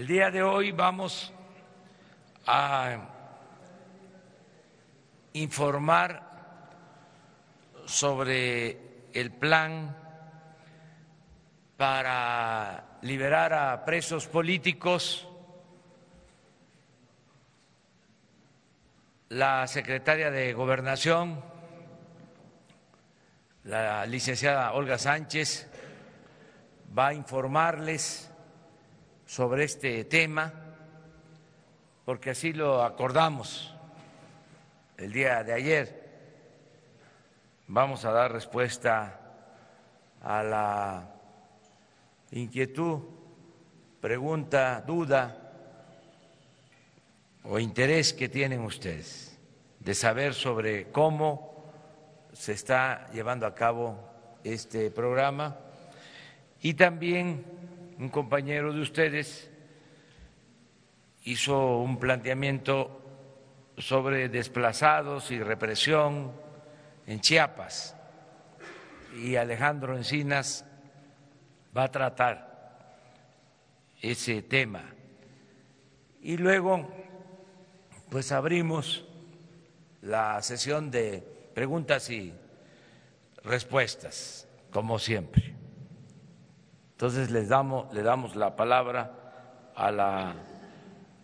El día de hoy vamos a informar sobre el plan para liberar a presos políticos. La secretaria de Gobernación, la licenciada Olga Sánchez, va a informarles sobre este tema, porque así lo acordamos el día de ayer. Vamos a dar respuesta a la inquietud, pregunta, duda o interés que tienen ustedes de saber sobre cómo se está llevando a cabo este programa y también un compañero de ustedes hizo un planteamiento sobre desplazados y represión en Chiapas y Alejandro Encinas va a tratar ese tema. Y luego, pues abrimos la sesión de preguntas y respuestas, como siempre. Entonces les damos, le damos la palabra a la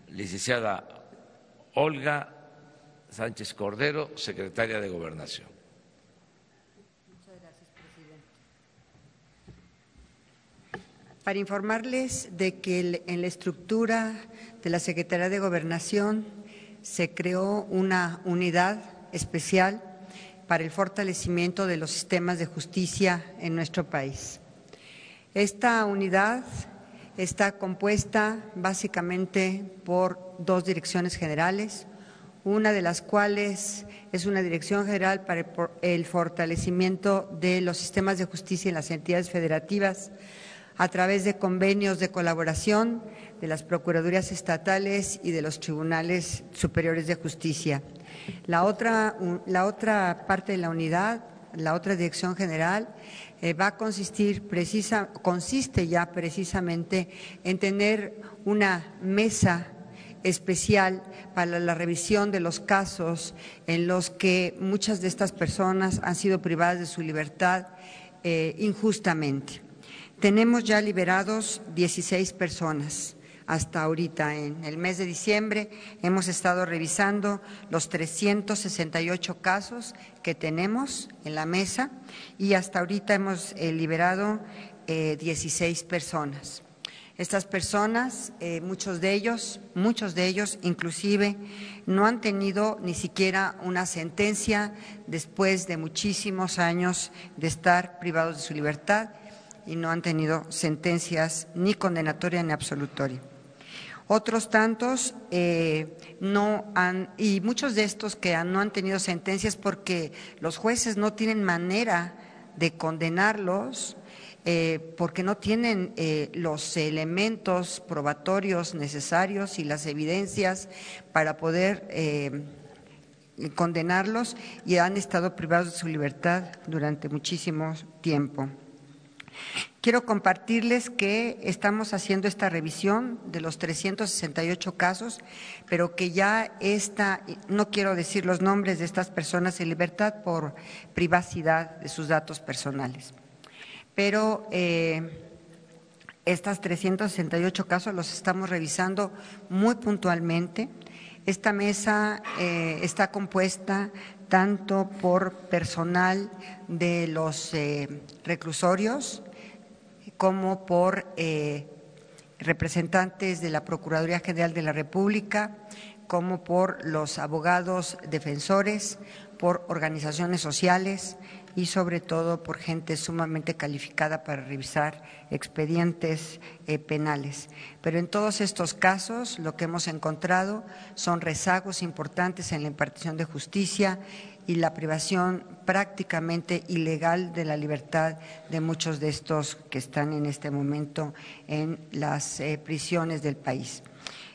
licenciada Olga Sánchez Cordero, secretaria de Gobernación. para informarles de que en la estructura de la Secretaría de Gobernación se creó una unidad especial para el fortalecimiento de los sistemas de justicia en nuestro país. Esta unidad está compuesta básicamente por dos direcciones generales, una de las cuales es una dirección general para el fortalecimiento de los sistemas de justicia en las entidades federativas, a través de convenios de colaboración de las Procuradurías estatales y de los Tribunales Superiores de Justicia. La otra, la otra parte de la unidad, la otra dirección general, eh, va a consistir precisa, consiste ya precisamente en tener una mesa especial para la revisión de los casos en los que muchas de estas personas han sido privadas de su libertad eh, injustamente. Tenemos ya liberados 16 personas hasta ahorita. En el mes de diciembre hemos estado revisando los 368 casos que tenemos en la mesa y hasta ahorita hemos eh, liberado 16 eh, personas. Estas personas, eh, muchos de ellos, muchos de ellos inclusive, no han tenido ni siquiera una sentencia después de muchísimos años de estar privados de su libertad y no han tenido sentencias ni condenatoria ni absolutoria. Otros tantos eh, no han, y muchos de estos que no han tenido sentencias porque los jueces no tienen manera de condenarlos, eh, porque no tienen eh, los elementos probatorios necesarios y las evidencias para poder condenarlos y han estado privados de su libertad durante muchísimo tiempo. Quiero compartirles que estamos haciendo esta revisión de los 368 casos, pero que ya está, no quiero decir los nombres de estas personas en libertad por privacidad de sus datos personales, pero eh, estas 368 casos los estamos revisando muy puntualmente. Esta mesa eh, está compuesta tanto por personal de los eh, reclusorios, como por eh, representantes de la Procuraduría General de la República, como por los abogados defensores, por organizaciones sociales y sobre todo por gente sumamente calificada para revisar expedientes eh, penales. Pero en todos estos casos lo que hemos encontrado son rezagos importantes en la impartición de justicia y la privación prácticamente ilegal de la libertad de muchos de estos que están en este momento en las eh, prisiones del país.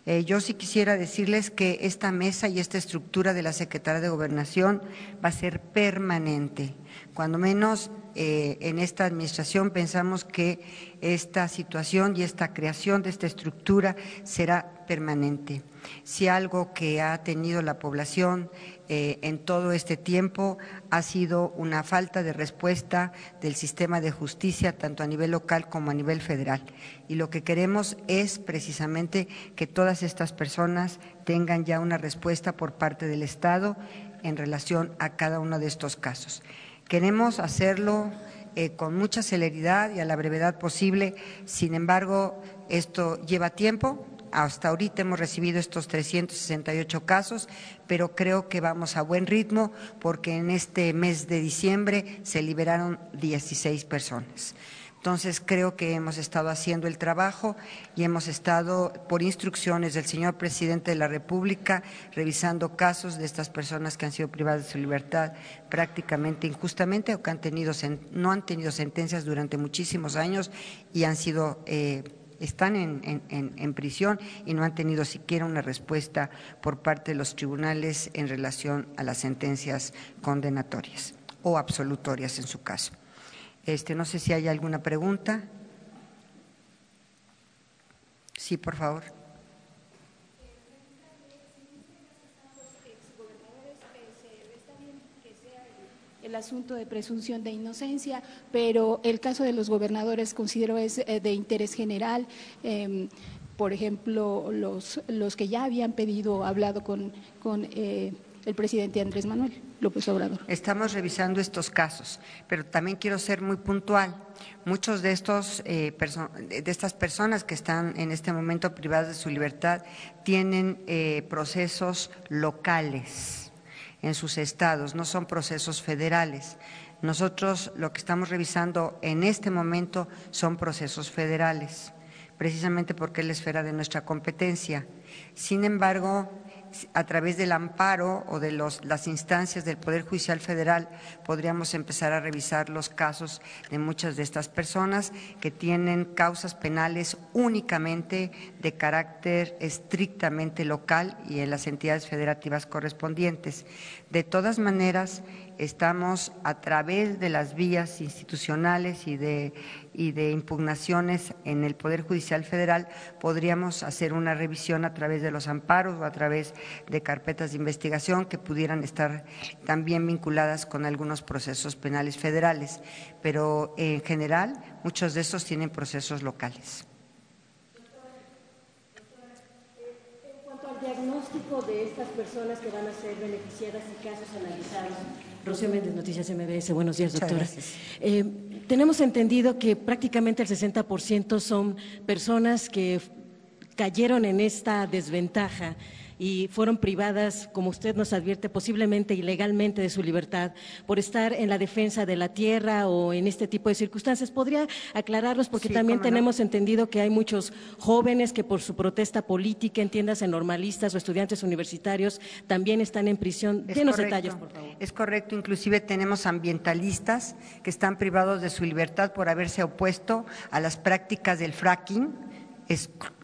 Eh, yo sí quisiera decirles que esta mesa y esta estructura de la Secretaría de Gobernación va a ser permanente Cuando menos eh, en esta administración pensamos que esta situación y esta creación de esta estructura será permanente. Si algo que ha tenido la población eh, en todo este tiempo ha sido una falta de respuesta del sistema de justicia, tanto a nivel local como a nivel federal. Y lo que queremos es precisamente que todas estas personas tengan ya una respuesta por parte del Estado en relación a cada uno de estos casos. Queremos hacerlo eh, con mucha celeridad y a la brevedad posible, sin embargo, esto lleva tiempo, hasta ahorita hemos recibido estos 368 casos, pero creo que vamos a buen ritmo porque en este mes de diciembre se liberaron 16 personas. Entonces, creo que hemos estado haciendo el trabajo y hemos estado, por instrucciones del señor presidente de la República, revisando casos de estas personas que han sido privadas de su libertad prácticamente injustamente o que han tenido, no han tenido sentencias durante muchísimos años y han sido eh, están en, prisión y no han tenido siquiera una respuesta por parte de los tribunales en relación a las sentencias condenatorias o absolutorias en su caso. Este, no sé si hay alguna pregunta. Sí, por favor. El asunto de presunción de inocencia, pero el caso de los gobernadores considero es eh, de interés general. Em, por ejemplo, los, los que ya habían pedido, hablado con, con eh, el presidente Andrés Manuel López Obrador. Estamos revisando estos casos, pero también quiero ser muy puntual. Muchos de, estos, eh, de estas personas que están en este momento privadas de su libertad tienen procesos locales en sus estados, no son procesos federales. Nosotros lo que estamos revisando en este momento son procesos federales, precisamente porque es la esfera de nuestra competencia. Sin embargo, a través del amparo o de las instancias del Poder Judicial Federal podríamos empezar a revisar los casos de muchas de estas personas que tienen causas penales únicamente de carácter estrictamente local y en las entidades federativas correspondientes. De todas maneras, estamos a través de las vías institucionales y de, y de impugnaciones en el Poder Judicial Federal, podríamos hacer una revisión a través de los amparos o a través de carpetas de investigación que pudieran estar también vinculadas con algunos procesos penales federales. Pero en general, muchos de estos tienen procesos locales. Diagnóstico de estas personas que van a ser beneficiadas y casos analizados, Rocío Méndez, Noticias MBS. Buenos días, doctora. Eh, tenemos entendido que prácticamente el 60% son personas que cayeron en esta desventaja y fueron privadas, como usted nos advierte, posiblemente ilegalmente de su libertad por estar en la defensa de la tierra o en este tipo de circunstancias. ¿Podría aclararlos? Porque también tenemos entendido que hay muchos jóvenes que por su protesta política, entiéndase normalistas o estudiantes universitarios, también están en prisión. Denos detalles, por favor. Es correcto. Inclusive tenemos ambientalistas que están privados de su libertad por haberse opuesto a las prácticas del fracking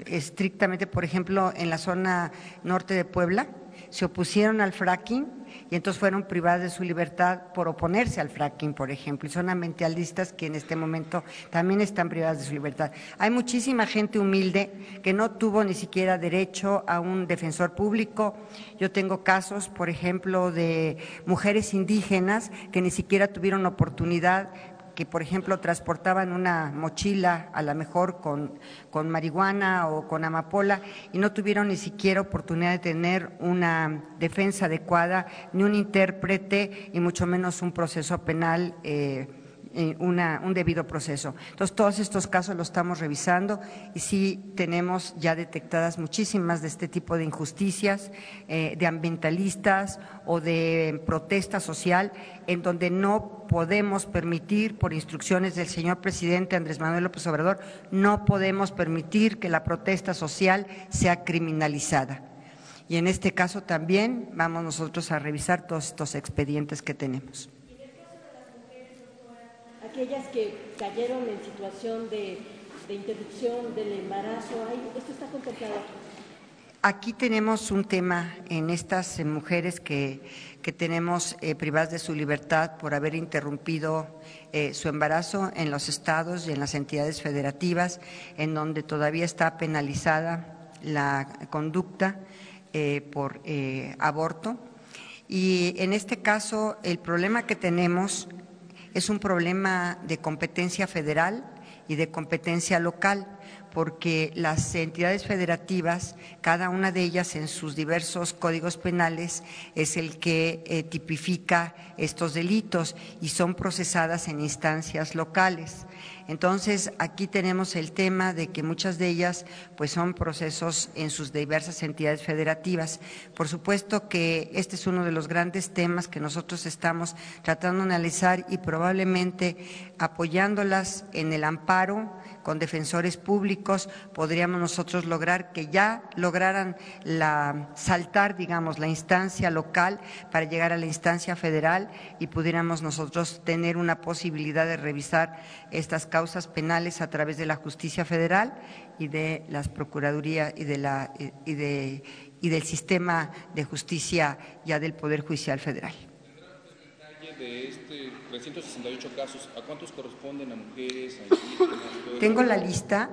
estrictamente, por ejemplo, en la zona norte de Puebla, se opusieron al fracking y entonces fueron privadas de su libertad por oponerse al fracking, por ejemplo, y son ambientalistas que en este momento también están privadas de su libertad. Hay muchísima gente humilde que no tuvo ni siquiera derecho a un defensor público. Yo tengo casos, por ejemplo, de mujeres indígenas que ni siquiera tuvieron oportunidad que, por ejemplo, transportaban una mochila, a lo mejor con, con marihuana o con amapola, y no tuvieron ni siquiera oportunidad de tener una defensa adecuada, ni un intérprete, y mucho menos un proceso penal. Eh, eh, un debido proceso. Entonces, todos estos casos los estamos revisando y sí tenemos ya detectadas muchísimas de este tipo de injusticias, eh, de ambientalistas o de protesta social, en donde no podemos permitir, por instrucciones del señor presidente Andrés Manuel López Obrador, no podemos permitir que la protesta social sea criminalizada. Y en este caso también vamos nosotros a revisar todos estos expedientes que tenemos aquellas que cayeron en situación de, interrupción del embarazo, ¿esto está contemplado? Aquí tenemos un tema en estas mujeres que, que tenemos eh, privadas de su libertad por haber interrumpido eh, su embarazo en los estados y en las entidades federativas, en donde todavía está penalizada la conducta eh, por aborto. Y en este caso, el problema que tenemos es un problema de competencia federal y de competencia local porque las entidades federativas, cada una de ellas en sus diversos códigos penales, es el que eh, tipifica estos delitos y son procesadas en instancias locales. Entonces, aquí tenemos el tema de que muchas de ellas pues son procesos en sus diversas entidades federativas. Por supuesto que este es uno de los grandes temas que nosotros estamos tratando de analizar y probablemente apoyándolas en el amparo con defensores públicos podríamos nosotros lograr que ya lograran la saltar, digamos, la instancia local para llegar a la instancia federal y pudiéramos nosotros tener una posibilidad de revisar estas causas penales a través de la justicia federal y de las procuradurías y de la y de y del sistema de justicia ya del Poder Judicial Federal. De este 368 casos, ¿a cuántos corresponden a mujeres? Tengo la lista,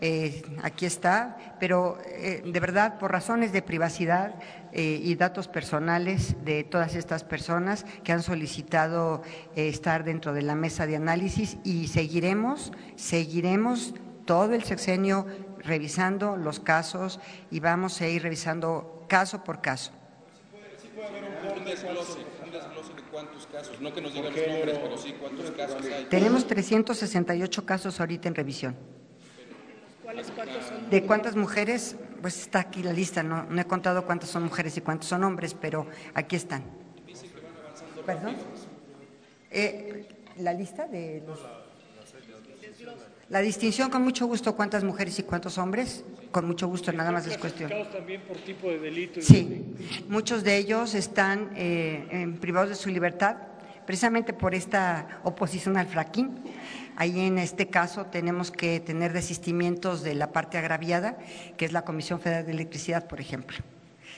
eh, aquí está, pero eh, de verdad, por razones de privacidad eh, y datos personales de todas estas personas que han solicitado estar dentro de la mesa de análisis y seguiremos, seguiremos todo el sexenio revisando los casos y vamos a ir revisando caso por caso. Cuántos casos, no que nos digan los nombres, pero sí cuántos casos hay. Tenemos 368 casos ahorita en revisión. ¿Cuáles, cuántos son? ¿De cuántas mujeres? Pues está aquí la lista, no, no he contado cuántas son mujeres y cuántos son hombres, pero aquí están. ¿Perdón? Eh, ¿La lista de los...? La distinción, con mucho gusto, cuántas mujeres y cuántos hombres, con mucho gusto, nada más es cuestión. también por tipo de delito? Sí, muchos de ellos están eh, en privados de su libertad, precisamente por esta oposición al fracking. Ahí en este caso tenemos que tener desistimientos de la parte agraviada, que es la Comisión Federal de Electricidad, por ejemplo.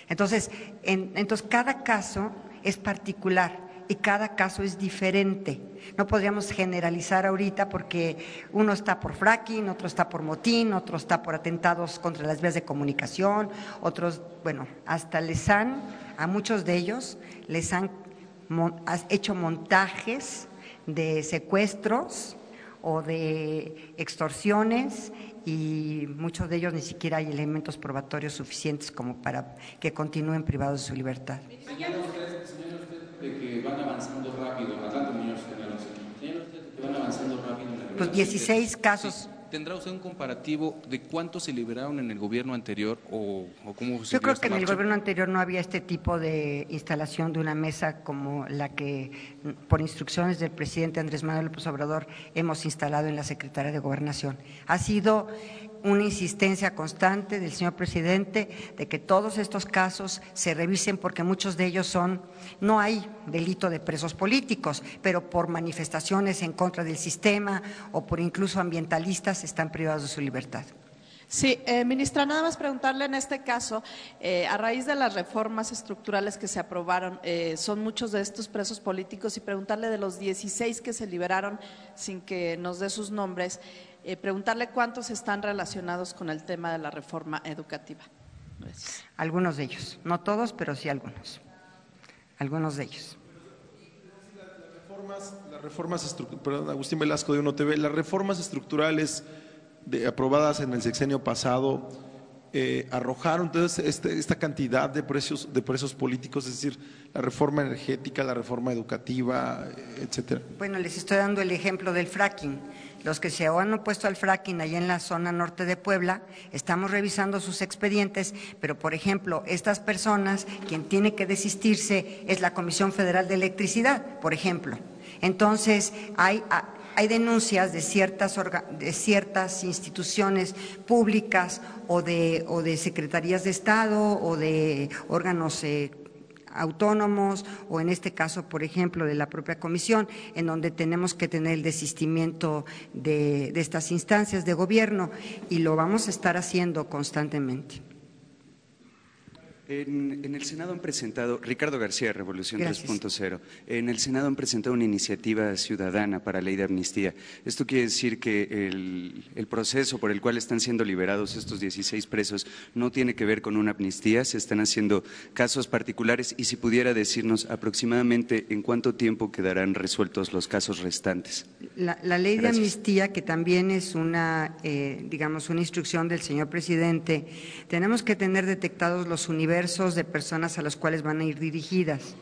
Entonces, en, entonces cada caso es particular y cada caso es diferente. No podríamos generalizar ahorita porque uno está por fracking, otro está por motín, otro está por atentados contra las vías de comunicación, otros, bueno, hasta les han, a muchos de ellos, les han hecho montajes de secuestros o de extorsiones y muchos de ellos ni siquiera hay elementos probatorios suficientes como para que continúen privados de su libertad de que van avanzando rápido, adelante, señor que van avanzando rápido en la Pues 16 casos. ¿Tendrá usted un comparativo de cuántos se liberaron en el gobierno anterior o, o cómo se Yo creo que en el gobierno anterior no había este tipo de instalación de una mesa como la que, por instrucciones del presidente Andrés Manuel López Obrador, hemos instalado en la Secretaría de Gobernación. Ha sido una insistencia constante del señor presidente de que todos estos casos se revisen porque muchos de ellos son, no hay delito de presos políticos, pero por manifestaciones en contra del sistema o por incluso ambientalistas están privados de su libertad. Sí, eh, ministra, nada más preguntarle en este caso, eh, a raíz de las reformas estructurales que se aprobaron, eh, son muchos de estos presos políticos y preguntarle de los 16 que se liberaron sin que nos dé sus nombres, eh, preguntarle cuántos están relacionados con el tema de la reforma educativa. Algunos de ellos, no todos, pero sí algunos. Algunos de ellos. Las reformas, perdón, Agustín Velasco de Uno TV, las reformas estructurales aprobadas en el sexenio pasado eh, arrojaron entonces este, esta cantidad de precios de presos políticos, es decir, la reforma energética, la reforma educativa, etcétera. Bueno, les estoy dando el ejemplo del fracking los que se han opuesto al fracking allá en la zona norte de Puebla, estamos revisando sus expedientes, pero por ejemplo, estas personas, quien tiene que desistirse es la Comisión Federal de Electricidad, por ejemplo. Entonces, hay, hay denuncias de ciertas, de ciertas instituciones públicas o de, o de secretarías de Estado o de órganos eh, autónomos o en este caso, por ejemplo, de la propia comisión, en donde tenemos que tener el desistimiento de, estas instancias de gobierno y lo vamos a estar haciendo constantemente. En, el Senado han presentado, Ricardo García, Revolución 3.0, en el Senado han presentado una iniciativa ciudadana para ley de amnistía. Esto quiere decir que el, proceso por el cual están siendo liberados estos 16 presos no tiene que ver con una amnistía, se están haciendo casos particulares y si pudiera decirnos aproximadamente en cuánto tiempo quedarán resueltos los casos restantes. La, ley de amnistía, que también es una, eh, digamos, una instrucción del señor presidente, tenemos que tener detectados los universos de personas a las cuales van a ir dirigidas.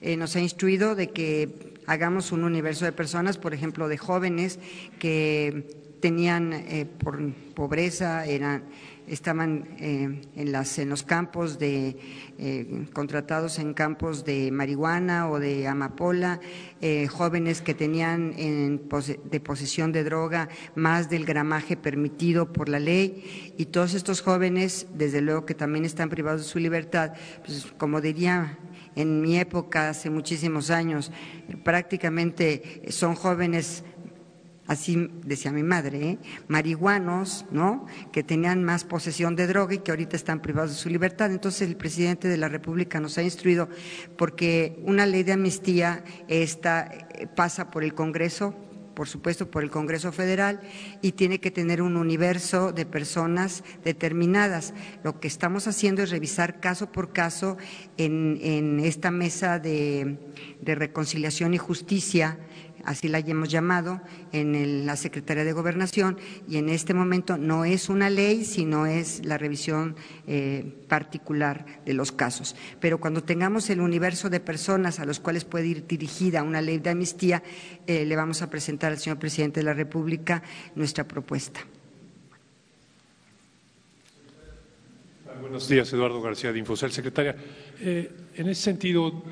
Eh, nos ha instruido de que hagamos un universo de personas, por ejemplo, de jóvenes que tenían eh, por pobreza, eran estaban eh, en, las, en los campos de, eh, contratados en campos de marihuana o de amapola, eh, jóvenes que tenían en de posesión de droga más del gramaje permitido por la ley. Y todos estos jóvenes, desde luego que también están privados de su libertad, pues como diría en mi época, hace muchísimos años, prácticamente son jóvenes así decía mi madre, ¿eh? marihuanos, ¿no? Que tenían más posesión de droga y que ahorita están privados de su libertad. Entonces el presidente de la República nos ha instruido porque una ley de amnistía esta eh, pasa por el Congreso, por supuesto por el Congreso Federal y tiene que tener un universo de personas determinadas. Lo que estamos haciendo es revisar caso por caso en, esta mesa de reconciliación y justicia así la hemos llamado, en la Secretaría de Gobernación y en este momento no es una ley, sino es la revisión eh, particular de los casos. Pero cuando tengamos el universo de personas a los cuales puede ir dirigida una ley de amnistía, eh, le vamos a presentar al señor presidente de la República nuestra propuesta. Buenos días, Eduardo García de Infosel. Secretaria, eh, en ese sentido,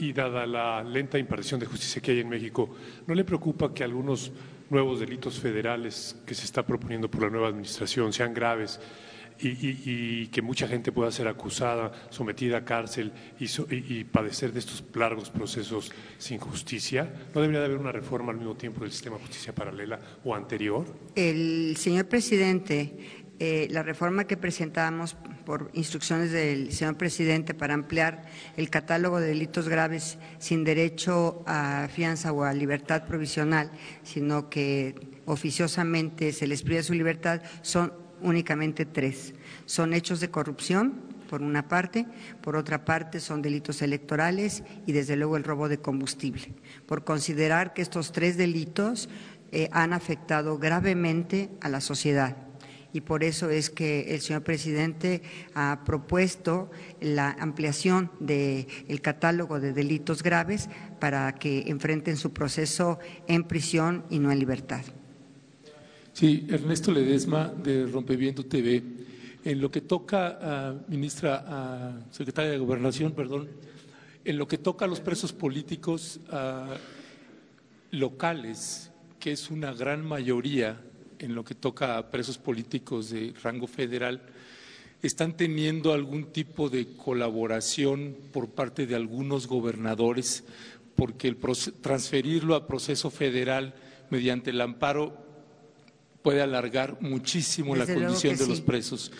y, dada la lenta impartición de justicia que hay en México, ¿no le preocupa que algunos nuevos delitos federales que se está proponiendo por la nueva administración sean graves y, que mucha gente pueda ser acusada, sometida a cárcel y, padecer de estos largos procesos sin justicia? ¿No debería de haber una reforma al mismo tiempo del sistema de justicia paralela o anterior? El señor presidente eh, la reforma que presentamos por instrucciones del señor presidente para ampliar el catálogo de delitos graves sin derecho a fianza o a libertad provisional, sino que oficiosamente se les priva su libertad, son únicamente tres. Son hechos de corrupción, por una parte, por otra parte son delitos electorales y desde luego el robo de combustible, por considerar que estos tres delitos eh, han afectado gravemente a la sociedad y por eso es que el señor presidente ha propuesto la ampliación del catálogo de delitos graves para que enfrenten su proceso en prisión y no en libertad. Sí, Ernesto Ledesma de Rompeviento TV. En lo que toca a ministra, secretaria de Gobernación, perdón, en lo que toca a los presos políticos locales, que es una gran mayoría en lo que toca a presos políticos de rango federal, están teniendo algún tipo de colaboración por parte de algunos gobernadores, porque el transferirlo a proceso federal mediante el amparo puede alargar muchísimo la condición de los presos.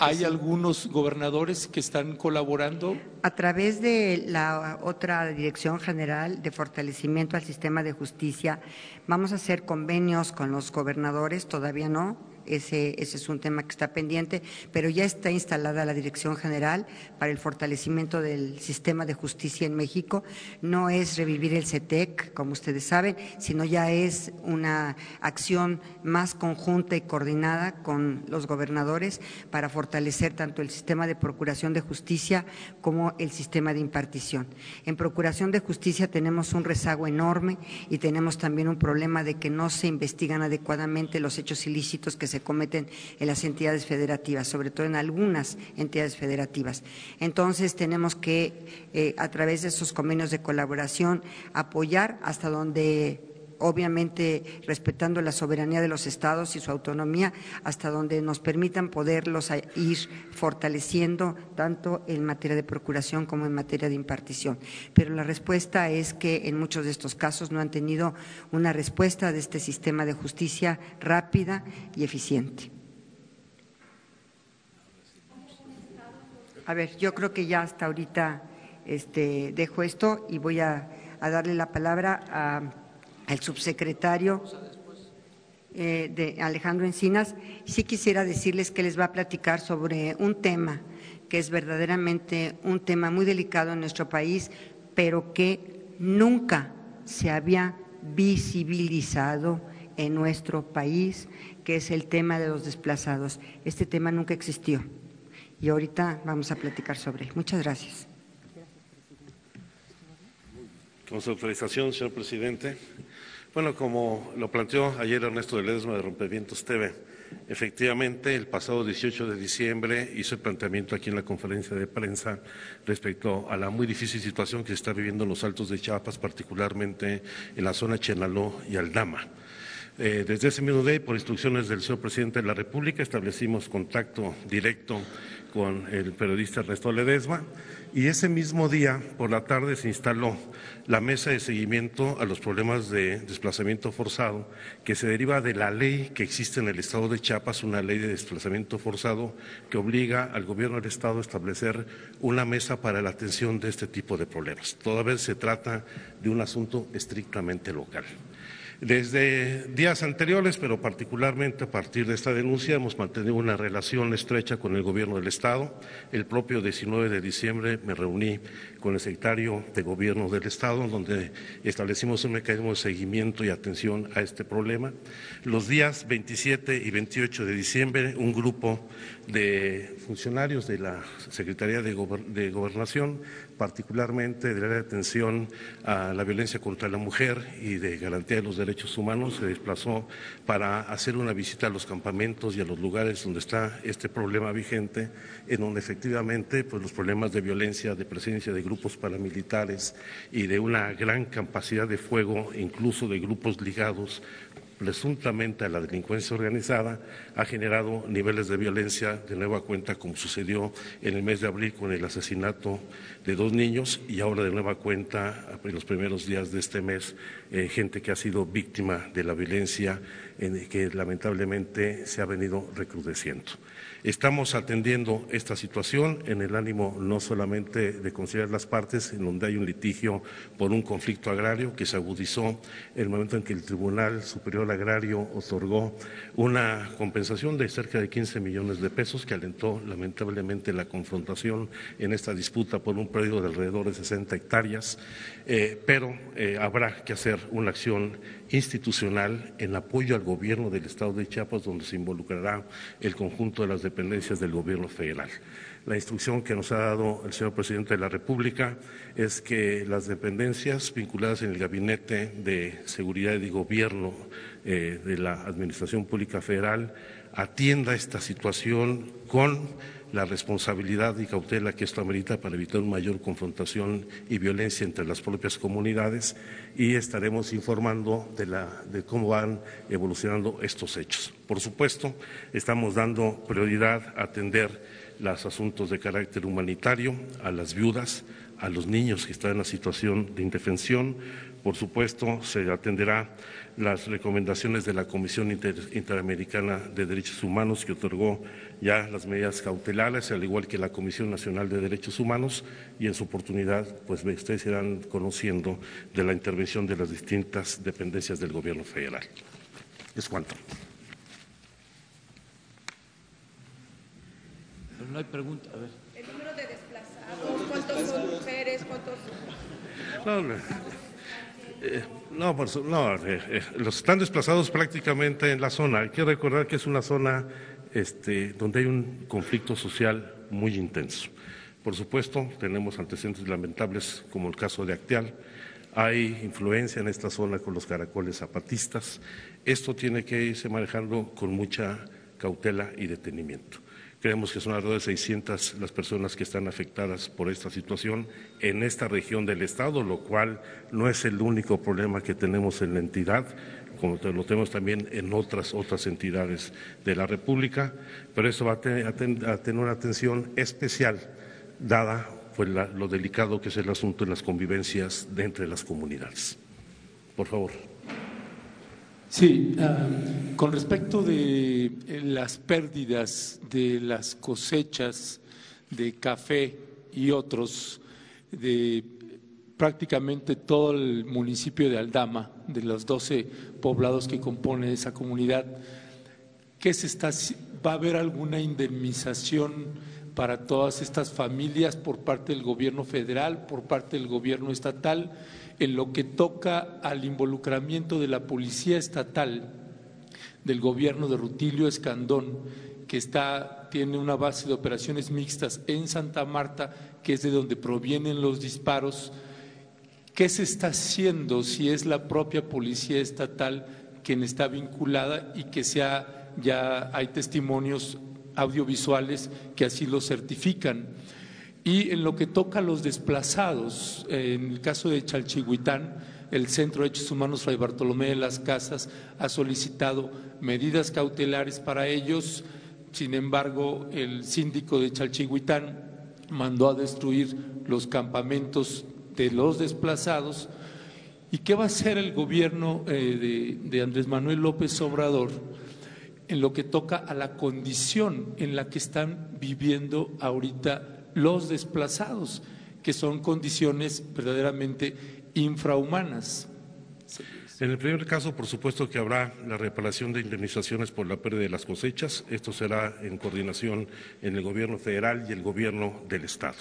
¿Hay algunos gobernadores que están colaborando? A través de la otra Dirección General de Fortalecimiento al Sistema de Justicia, vamos a hacer convenios con los gobernadores, todavía no, ese, ese es un tema que está pendiente, pero ya está instalada la Dirección General para el fortalecimiento del sistema de justicia en México. No es revivir el CETEC, como ustedes saben, sino ya es una acción más conjunta y coordinada con los gobernadores para fortalecer tanto el sistema de procuración de justicia como el sistema de impartición. En procuración de justicia tenemos un rezago enorme y tenemos también un problema de que no se investigan adecuadamente los hechos ilícitos que se cometen en las entidades federativas, sobre todo en algunas entidades federativas. Entonces, tenemos que, eh, a través de esos convenios de colaboración, apoyar hasta donde obviamente respetando la soberanía de los estados y su autonomía, hasta donde nos permitan poderlos ir fortaleciendo tanto en materia de procuración como en materia de impartición. Pero la respuesta es que en muchos de estos casos no han tenido una respuesta de este sistema de justicia rápida y eficiente. A ver, yo creo que ya hasta ahorita este, dejo esto y voy a, darle la palabra al subsecretario eh, de Alejandro Encinas. Sí quisiera decirles que les va a platicar sobre un tema que es verdaderamente un tema muy delicado en nuestro país, pero que nunca se había visibilizado en nuestro país, que es el tema de los desplazados. Este tema nunca existió y ahorita vamos a platicar sobre él. Muchas gracias. Con su autorización, señor presidente. Bueno, como lo planteó ayer Ernesto de Ledesma de Rompevientos TV, efectivamente el pasado 18 de diciembre hizo el planteamiento aquí en la conferencia de prensa respecto a la muy difícil situación que se está viviendo en los altos de Chiapas, particularmente en la zona Chenaló y Aldama. Eh, desde ese mismo día, por instrucciones del señor presidente de la República, establecimos contacto directo con el periodista Ernesto Ledesma y ese mismo día, por la tarde, se instaló la mesa de seguimiento a los problemas de desplazamiento forzado que se deriva de la ley que existe en el Estado de Chiapas, una ley de desplazamiento forzado que obliga al gobierno del Estado a establecer una mesa para la atención de este tipo de problemas. Toda vez se trata de un asunto estrictamente local. Desde días anteriores, pero particularmente a partir de esta denuncia, hemos mantenido una relación estrecha con el Gobierno del Estado. El propio 19 de diciembre me reuní con el secretario de Gobierno del Estado, donde establecimos un mecanismo de seguimiento y atención a este problema. Los días 27 y 28 de diciembre, un grupo de funcionarios de la Secretaría de, Gobernación particularmente de la atención a la violencia contra la mujer y de garantía de los derechos humanos, se desplazó para hacer una visita a los campamentos y a los lugares donde está este problema vigente, en donde efectivamente pues, los problemas de violencia, de presencia de grupos paramilitares y de una gran capacidad de fuego, incluso de grupos ligados presuntamente a la delincuencia organizada, ha generado niveles de violencia de nueva cuenta, como sucedió en el mes de abril con el asesinato de dos niños y ahora de nueva cuenta en los primeros días de este mes, eh, gente que ha sido víctima de la violencia en que lamentablemente se ha venido recrudeciendo. Estamos atendiendo esta situación en el ánimo no solamente de considerar las partes en donde hay un litigio por un conflicto agrario que se agudizó en el momento en que el Tribunal Superior Agrario otorgó una compensación de cerca de 15 millones de pesos que alentó lamentablemente la confrontación en esta disputa por un periodo de alrededor de 60 hectáreas, eh, pero eh, habrá que hacer una acción institucional en apoyo al gobierno del Estado de Chiapas, donde se involucrará el conjunto de las dependencias del gobierno federal. La instrucción que nos ha dado el señor presidente de la República es que las dependencias vinculadas en el Gabinete de Seguridad y Gobierno eh, de la Administración Pública Federal atienda esta situación con la responsabilidad y cautela que esto amerita para evitar mayor confrontación y violencia entre las propias comunidades y estaremos informando de, de cómo van evolucionando estos hechos. Por supuesto, estamos dando prioridad a atender los asuntos de carácter humanitario, a las viudas, a los niños que están en la situación de indefensión. Por supuesto, se atenderá las recomendaciones de la Comisión Interamericana de Derechos Humanos que otorgó ya las medidas cautelares, al igual que la Comisión Nacional de Derechos Humanos, y en su oportunidad, pues ustedes irán conociendo de la intervención de las distintas dependencias del Gobierno federal. Es cuanto. no hay pregunta. A ver. El número de desplazados, ¿cuántos son no, no. Eh, no, no eh, eh, los están desplazados prácticamente en la zona. Hay que recordar que es una zona este, donde hay un conflicto social muy intenso. Por supuesto, tenemos antecedentes lamentables como el caso de Acteal. Hay influencia en esta zona con los caracoles zapatistas. Esto tiene que irse manejando con mucha cautela y detenimiento. Creemos que son alrededor de 600 las personas que están afectadas por esta situación en esta región del Estado, lo cual no es el único problema que tenemos en la entidad, como lo tenemos también en otras, otras entidades de la República, pero eso va a tener, una atención especial dada pues, lo delicado que es el asunto de las convivencias de entre las comunidades. Por favor. Sí, ah, con respecto de eh, las pérdidas de las cosechas de Café y otros, de prácticamente todo el municipio de Aldama, de los 12 poblados que compone esa comunidad, ¿qué se está, ¿va a haber alguna indemnización para todas estas familias por parte del gobierno federal, por parte del gobierno estatal, en lo que toca al involucramiento de la policía estatal, del gobierno de Rutilio Escandón, que está, tiene una base de operaciones mixtas en Santa Marta, que es de donde provienen los disparos? ¿Qué se está haciendo si es la propia policía estatal quien está vinculada y que sea, ya hay testimonios audiovisuales que así lo certifican? Y en lo que toca a los desplazados, en el caso de Chalchihuitán, el Centro de Hechos Humanos Fray Bartolomé de las Casas ha solicitado medidas cautelares para ellos. Sin embargo, el síndico de Chalchihuitán mandó a destruir los campamentos de los desplazados. ¿Y qué va a hacer el gobierno eh, de, Andrés Manuel López Obrador en lo que toca a la condición en la que están viviendo ahorita los desplazados, que son condiciones verdaderamente infrahumanas? En el primer caso, por supuesto que habrá la reparación de indemnizaciones por la pérdida de las cosechas. Esto será en coordinación en el Gobierno federal y el Gobierno del Estado.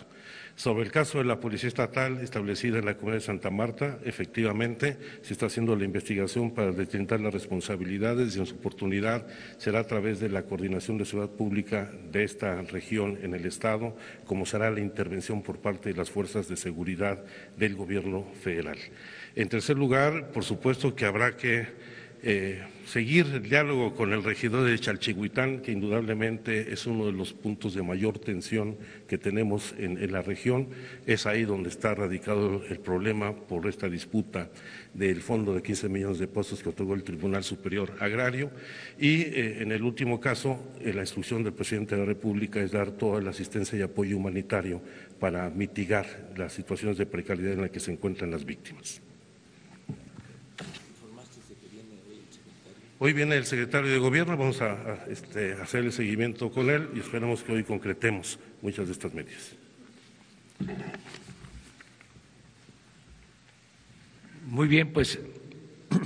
Sobre el caso de la Policía Estatal establecida en la comunidad de Santa Marta, efectivamente se está haciendo la investigación para detentar las responsabilidades y en su oportunidad será a través de la coordinación de seguridad pública de esta región en el Estado, como será la intervención por parte de las fuerzas de seguridad del Gobierno federal. En tercer lugar, por supuesto que habrá que eh, seguir el diálogo con el regidor de Chalchihuitán, que indudablemente es uno de los puntos de mayor tensión que tenemos en, la región. Es ahí donde está radicado el problema por esta disputa del fondo de 15 millones de pesos que otorgó el Tribunal Superior Agrario. Y eh, en el último caso, eh, la instrucción del presidente de la República es dar toda la asistencia y apoyo humanitario para mitigar las situaciones de precariedad en las que se encuentran las víctimas. Hoy viene el secretario de Gobierno, vamos a, este, hacer el seguimiento con él y esperamos que hoy concretemos muchas de estas medidas. Muy bien, pues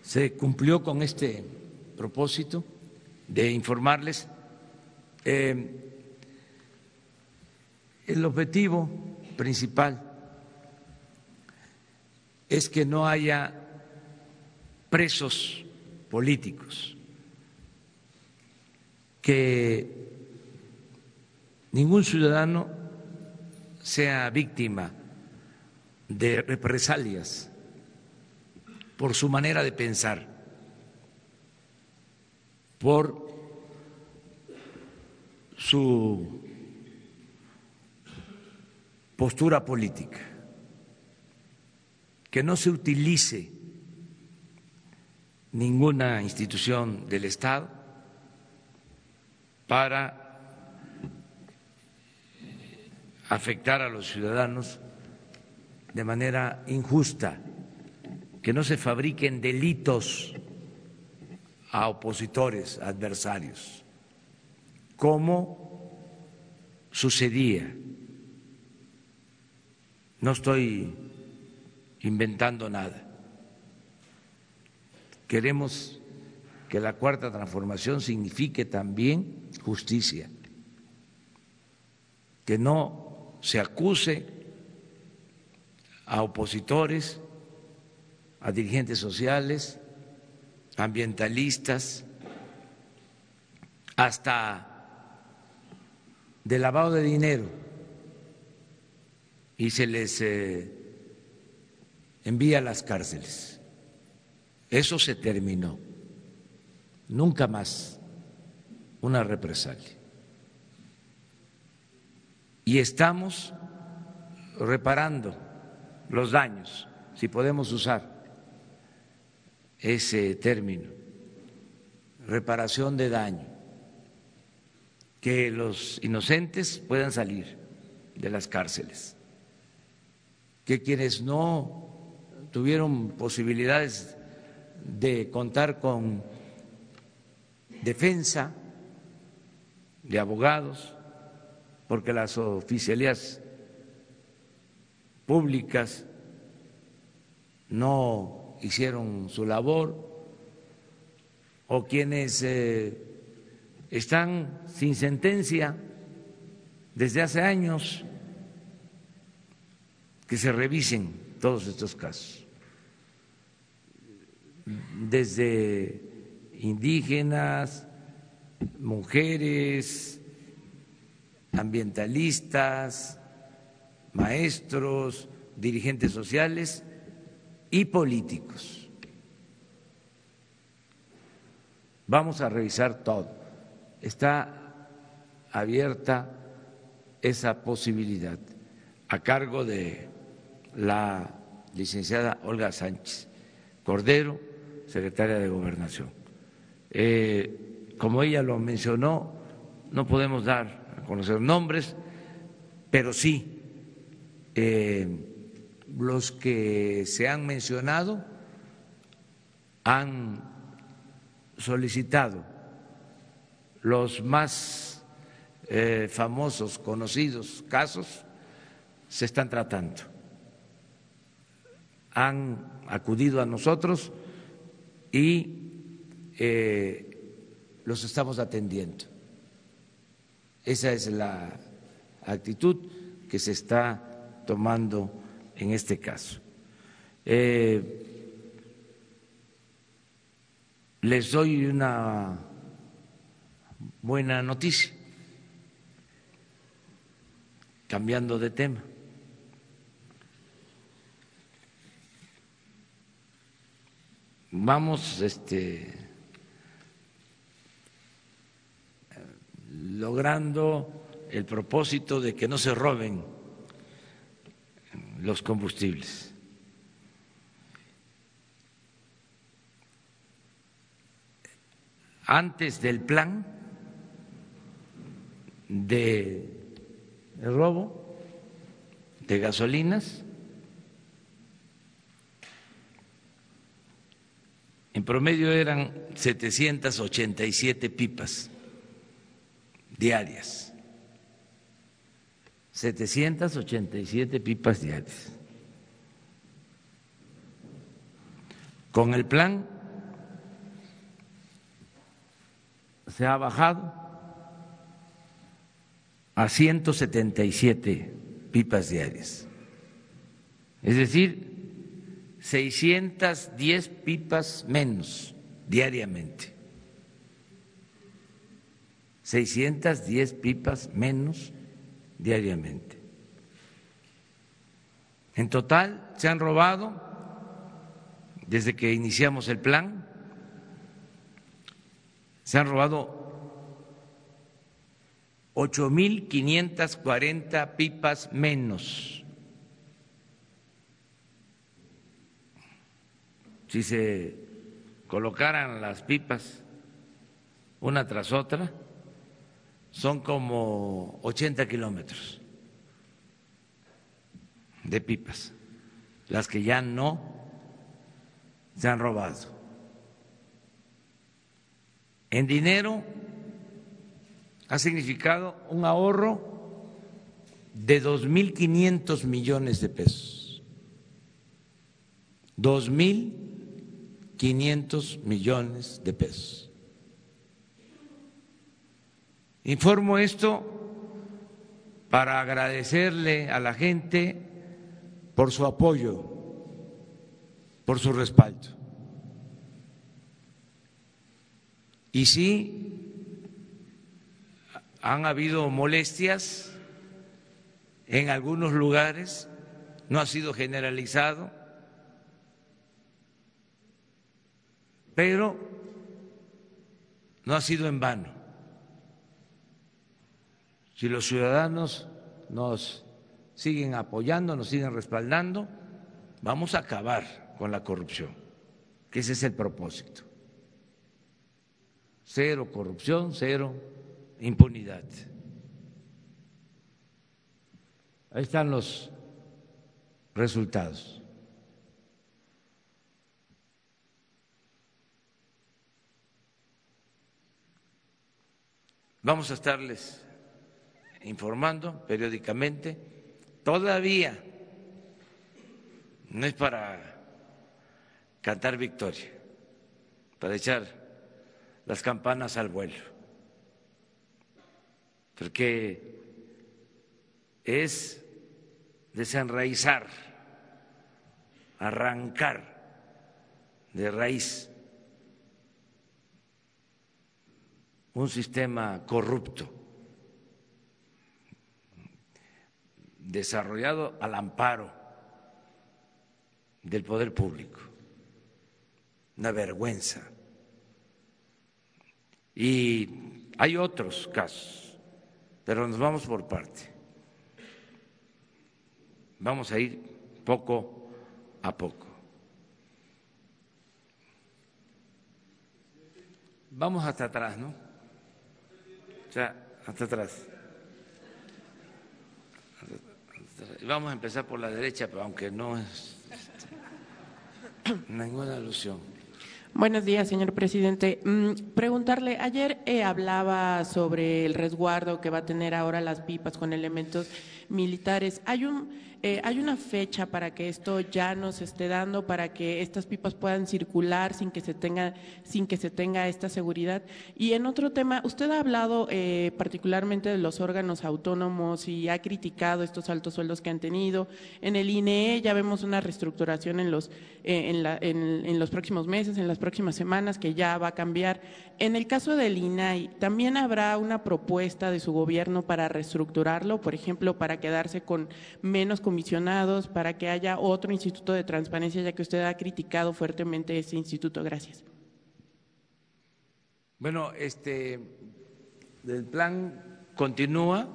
se cumplió con este propósito de informarles. Eh, el objetivo principal es que no haya presos políticos, que ningún ciudadano sea víctima de represalias por su manera de pensar, por su postura política, que no se utilice ninguna institución del Estado para afectar a los ciudadanos de manera injusta, que no se fabriquen delitos a opositores, adversarios, como sucedía. No estoy inventando nada. Queremos que la cuarta transformación signifique también justicia, que no se acuse a opositores, a dirigentes sociales, ambientalistas, hasta de lavado de dinero y se les eh, envía a las cárceles. Eso se terminó. Nunca más una represalia. Y estamos reparando los daños, si podemos usar ese término, reparación de daño, que los inocentes puedan salir de las cárceles, que quienes no tuvieron posibilidades de contar con defensa de abogados, porque las oficialías públicas no hicieron su labor, o quienes eh, están sin sentencia desde hace años, que se revisen todos estos casos, desde indígenas, mujeres, ambientalistas, maestros, dirigentes sociales y políticos. Vamos a revisar todo. Está abierta esa posibilidad a cargo de la licenciada Olga Sánchez Cordero, secretaria de Gobernación. Eh, como ella lo mencionó, no podemos dar a conocer nombres, pero sí eh, los que se han mencionado han solicitado los más eh, famosos, conocidos casos, se están tratando. Han acudido a nosotros y eh, los estamos atendiendo. Esa es la actitud que se está tomando en este caso. Eh, les doy una buena noticia, cambiando de tema. Vamos este, logrando el propósito de que no se roben los combustibles. antes del plan de robo de gasolinas, en promedio eran 787 pipas diarias. 787 pipas diarias. Con el plan se ha bajado a 177 pipas diarias. Es decir, 610 pipas menos diariamente. 610 pipas menos diariamente. En total se han robado, desde que iniciamos el plan, se han robado 8.540 pipas menos. Si se colocaran las pipas una tras otra, son como 80 kilómetros de pipas, las que ya no se han robado. En dinero ha significado un ahorro de 2.500 millones de pesos. 2.500 millones de pesos. Informo esto para agradecerle a la gente por su apoyo, por su respaldo. Y sí, han habido molestias en algunos lugares, no ha sido generalizado, pero no ha sido en vano. Si los ciudadanos nos siguen apoyando, nos siguen respaldando, vamos a acabar con la corrupción, que ese es el propósito cero corrupción, cero impunidad. Ahí están los resultados. Vamos a estarles informando periódicamente. Todavía no es para cantar victoria, para echar las campanas al vuelo, porque es desenraizar, arrancar de raíz un sistema corrupto, desarrollado al amparo del poder público. Una vergüenza. Y hay otros casos, pero nos vamos por parte. Vamos a ir poco a poco. Vamos hasta atrás, ¿no? O sea, hasta atrás. Vamos a empezar por la derecha, pero aunque no es ninguna alusión. Buenos días, señor presidente. Mm, preguntarle, ayer eh, hablaba sobre el resguardo que va a tener ahora las pipas con elementos militares. Hay un eh, ¿Hay una fecha para que esto ya nos esté dando, para que estas pipas puedan circular sin que se tenga, sin que se tenga esta seguridad? Y en otro tema, usted ha hablado eh, particularmente de los órganos autónomos y ha criticado estos altos sueldos que han tenido. En el INE ya vemos una reestructuración en los, eh, en los próximos meses, en las próximas semanas, que ya va a cambiar. En el caso del INAI, ¿también habrá una propuesta de su gobierno para reestructurarlo, por ejemplo, para quedarse con menos comisionados, para que haya otro instituto de transparencia, ya que usted ha criticado fuertemente ese instituto? Gracias. Bueno, este, el plan continúa,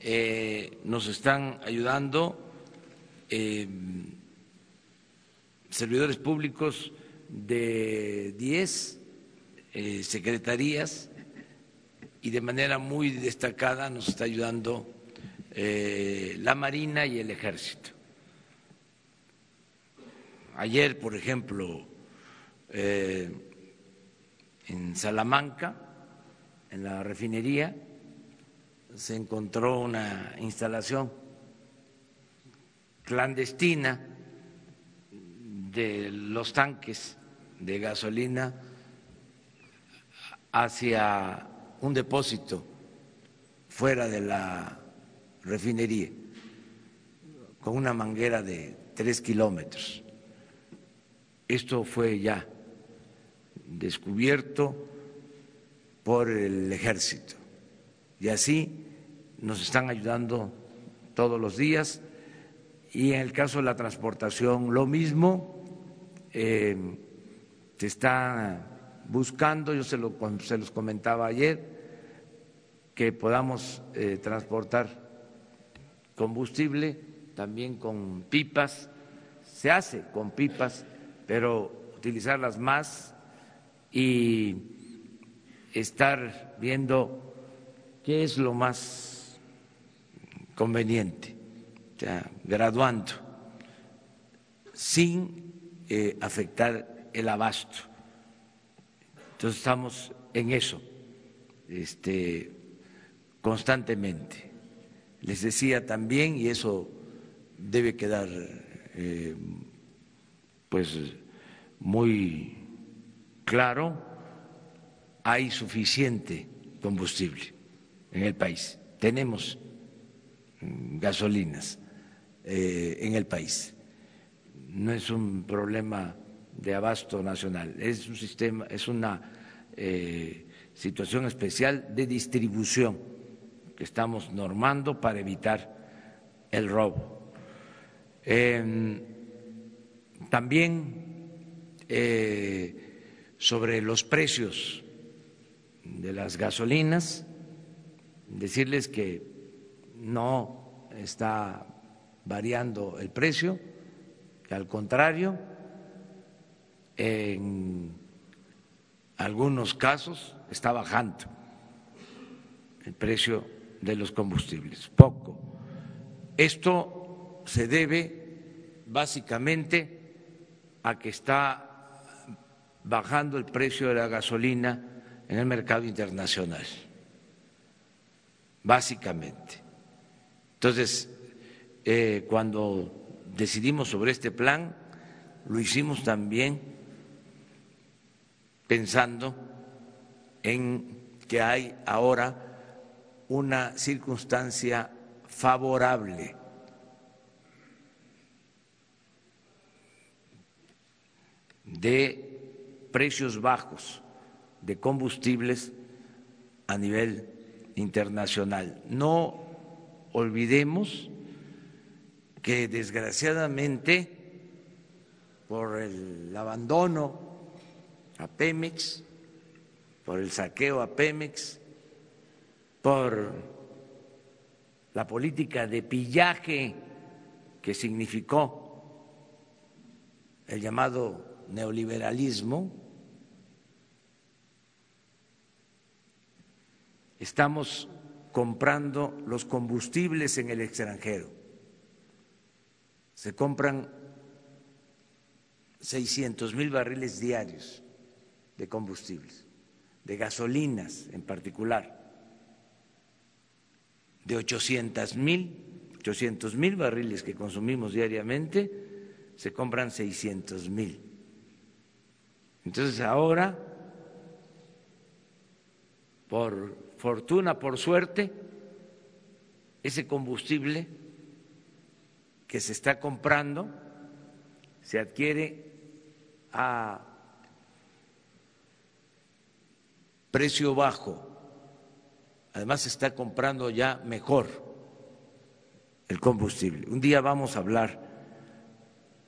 eh, nos están ayudando eh, servidores públicos de 10 eh, secretarías y de manera muy destacada nos está ayudando eh, la Marina y el Ejército. Ayer, por ejemplo, eh, en Salamanca, en la refinería, se encontró una instalación clandestina de los tanques de gasolina hacia un depósito fuera de la refinería, con una manguera de tres kilómetros. Esto fue ya descubierto por el ejército y así nos están ayudando todos los días y en el caso de la transportación lo mismo, eh, se está buscando, yo se, lo, se los comentaba ayer, que podamos eh, transportar combustible también con pipas, se hace con pipas, pero utilizarlas más y estar viendo qué es lo más conveniente, o sea, graduando, sin eh, afectar el abasto entonces estamos en eso, este, constantemente. Les decía también, y eso debe quedar eh, pues muy claro, hay suficiente combustible en el país. Tenemos mm, gasolinas eh, en el país. No es un problema de abasto nacional, es un sistema, es una eh, situación especial de distribución que estamos normando para evitar el robo. también eh, sobre los precios de las gasolinas, decirles que no está variando el precio, que al contrario, en algunos casos está bajando el precio de los combustibles, poco. Esto se debe básicamente a que está bajando el precio de la gasolina en el mercado internacional. básicamente. Entonces, eh, cuando decidimos sobre este plan, lo hicimos también pensando en que hay ahora una circunstancia favorable de precios bajos de combustibles a nivel internacional. No olvidemos que desgraciadamente por el abandono a Pemex, por el saqueo a Pemex, por la política de pillaje que significó el llamado neoliberalismo, estamos comprando los combustibles en el extranjero. Se compran 600 mil barriles diarios de combustibles, de gasolinas en particular, de 800 mil, 800 mil barriles que consumimos diariamente, se compran 600 mil. Entonces ahora, por fortuna, por suerte, ese combustible que se está comprando se adquiere a precio bajo. Además se está comprando ya mejor el combustible. Un día vamos a hablar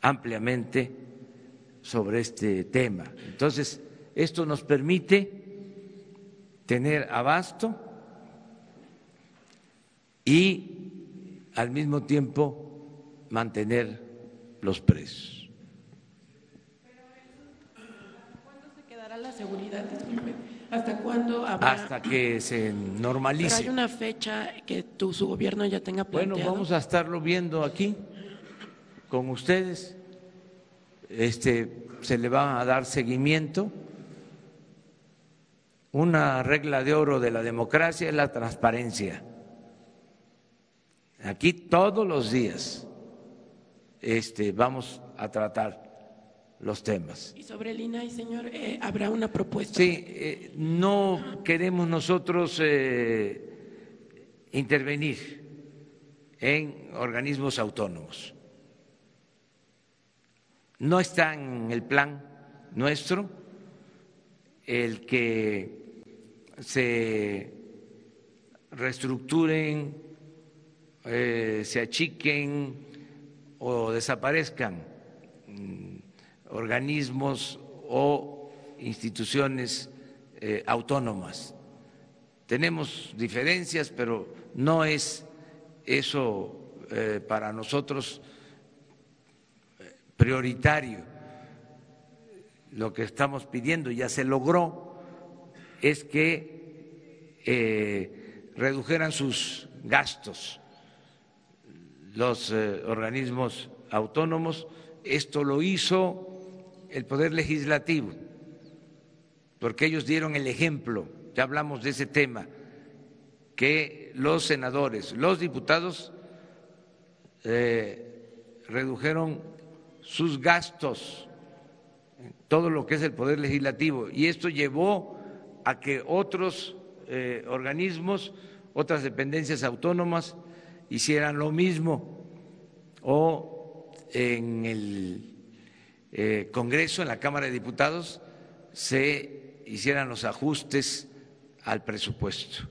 ampliamente sobre este tema. Entonces, esto nos permite tener abasto y al mismo tiempo mantener los precios. la seguridad? ¿Hasta cuándo habrá? Hasta que se normalice. Pero hay una fecha que tu, su gobierno ya tenga planteado. Bueno, vamos a estarlo viendo aquí con ustedes. Este, se le va a dar seguimiento. Una regla de oro de la democracia es la transparencia. Aquí todos los días este, vamos a tratar los temas. Y sobre el INAI, señor, eh, ¿habrá una propuesta? Sí, eh, no queremos nosotros eh, intervenir en organismos autónomos. No está en el plan nuestro el que se reestructuren, se achiquen o desaparezcan organismos o instituciones eh, autónomas. Tenemos diferencias, pero no es eso eh, para nosotros eh, prioritario. Lo que estamos pidiendo ya se logró es que redujeran sus gastos los organismos autónomos. Esto lo hizo el Poder Legislativo, porque ellos dieron el ejemplo, ya hablamos de ese tema, que los senadores, los diputados eh, redujeron sus gastos, todo lo que es el Poder Legislativo, y esto llevó a que otros eh, organismos, otras dependencias autónomas hicieran lo mismo o en el eh, Congreso, en la Cámara de Diputados, se hicieran los ajustes al presupuesto.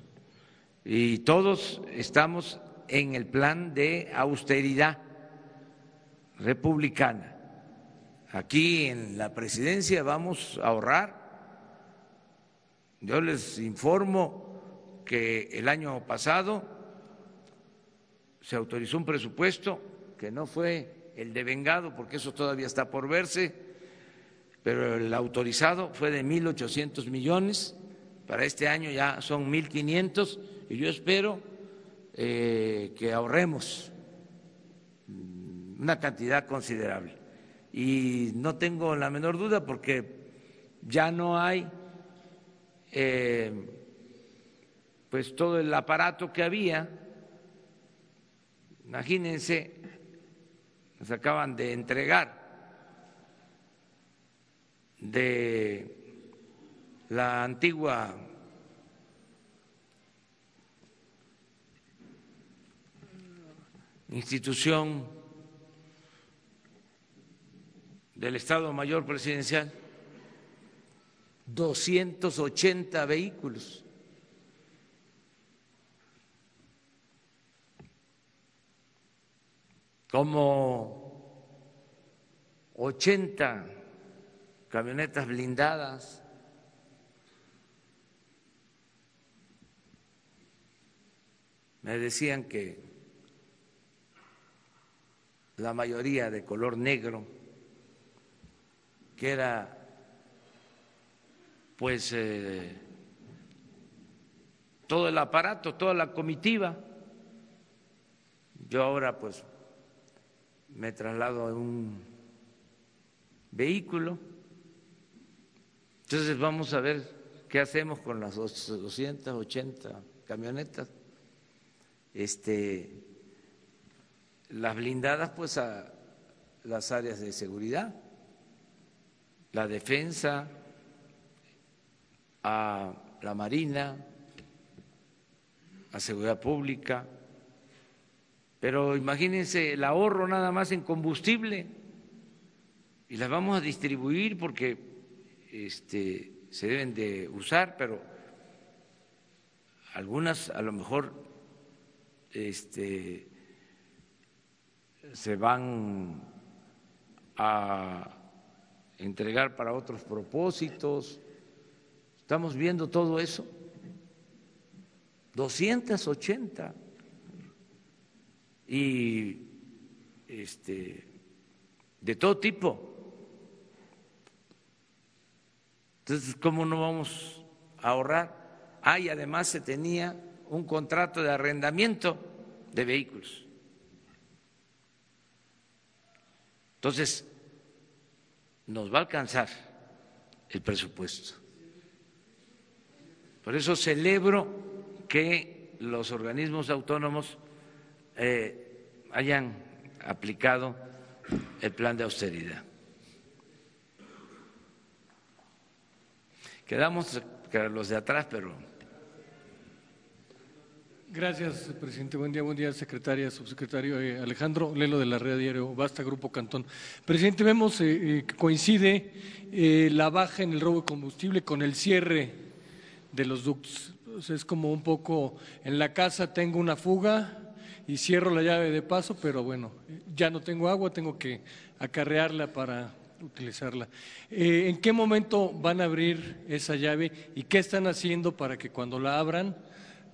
Y todos estamos en el plan de austeridad republicana. Aquí en la presidencia vamos a ahorrar. Yo les informo que el año pasado se autorizó un presupuesto que no fue el devengado, porque eso todavía está por verse, pero el autorizado fue de 1.800 millones, para este año ya son 1.500 y yo espero eh, que ahorremos una cantidad considerable. Y no tengo la menor duda porque ya no hay eh, pues todo el aparato que había. Imagínense, nos acaban de entregar de la antigua institución del Estado Mayor Presidencial 280 vehículos. Como 80 camionetas blindadas, me decían que la mayoría de color negro, que era pues eh, todo el aparato, toda la comitiva. Yo ahora pues me traslado a un vehículo. Entonces vamos a ver qué hacemos con las 280 camionetas. Este, las blindadas pues a las áreas de seguridad, la defensa, a la Marina, a Seguridad Pública, pero imagínense el ahorro nada más en combustible y las vamos a distribuir porque este, se deben de usar, pero algunas a lo mejor este, se van a entregar para otros propósitos Estamos viendo todo eso. 280. Y este, de todo tipo. Entonces, ¿cómo no vamos a ahorrar? Ah, además se tenía un contrato de arrendamiento de vehículos. Entonces, nos va a alcanzar el presupuesto. Por eso celebro que los organismos autónomos eh, hayan aplicado el plan de austeridad. Quedamos los de atrás, pero Gracias, presidente. Buen día, buen día, secretaria, subsecretario eh, Alejandro Lelo de la Red Diario Basta, Grupo Cantón. Presidente, vemos eh, que coincide la baja en el robo de combustible con el cierre de los ductos. es como un poco, en la casa tengo una fuga y cierro la llave de paso, pero bueno, ya no tengo agua, tengo que acarrearla para utilizarla. Eh, ¿En qué momento van a abrir esa llave y qué están haciendo para que cuando la abran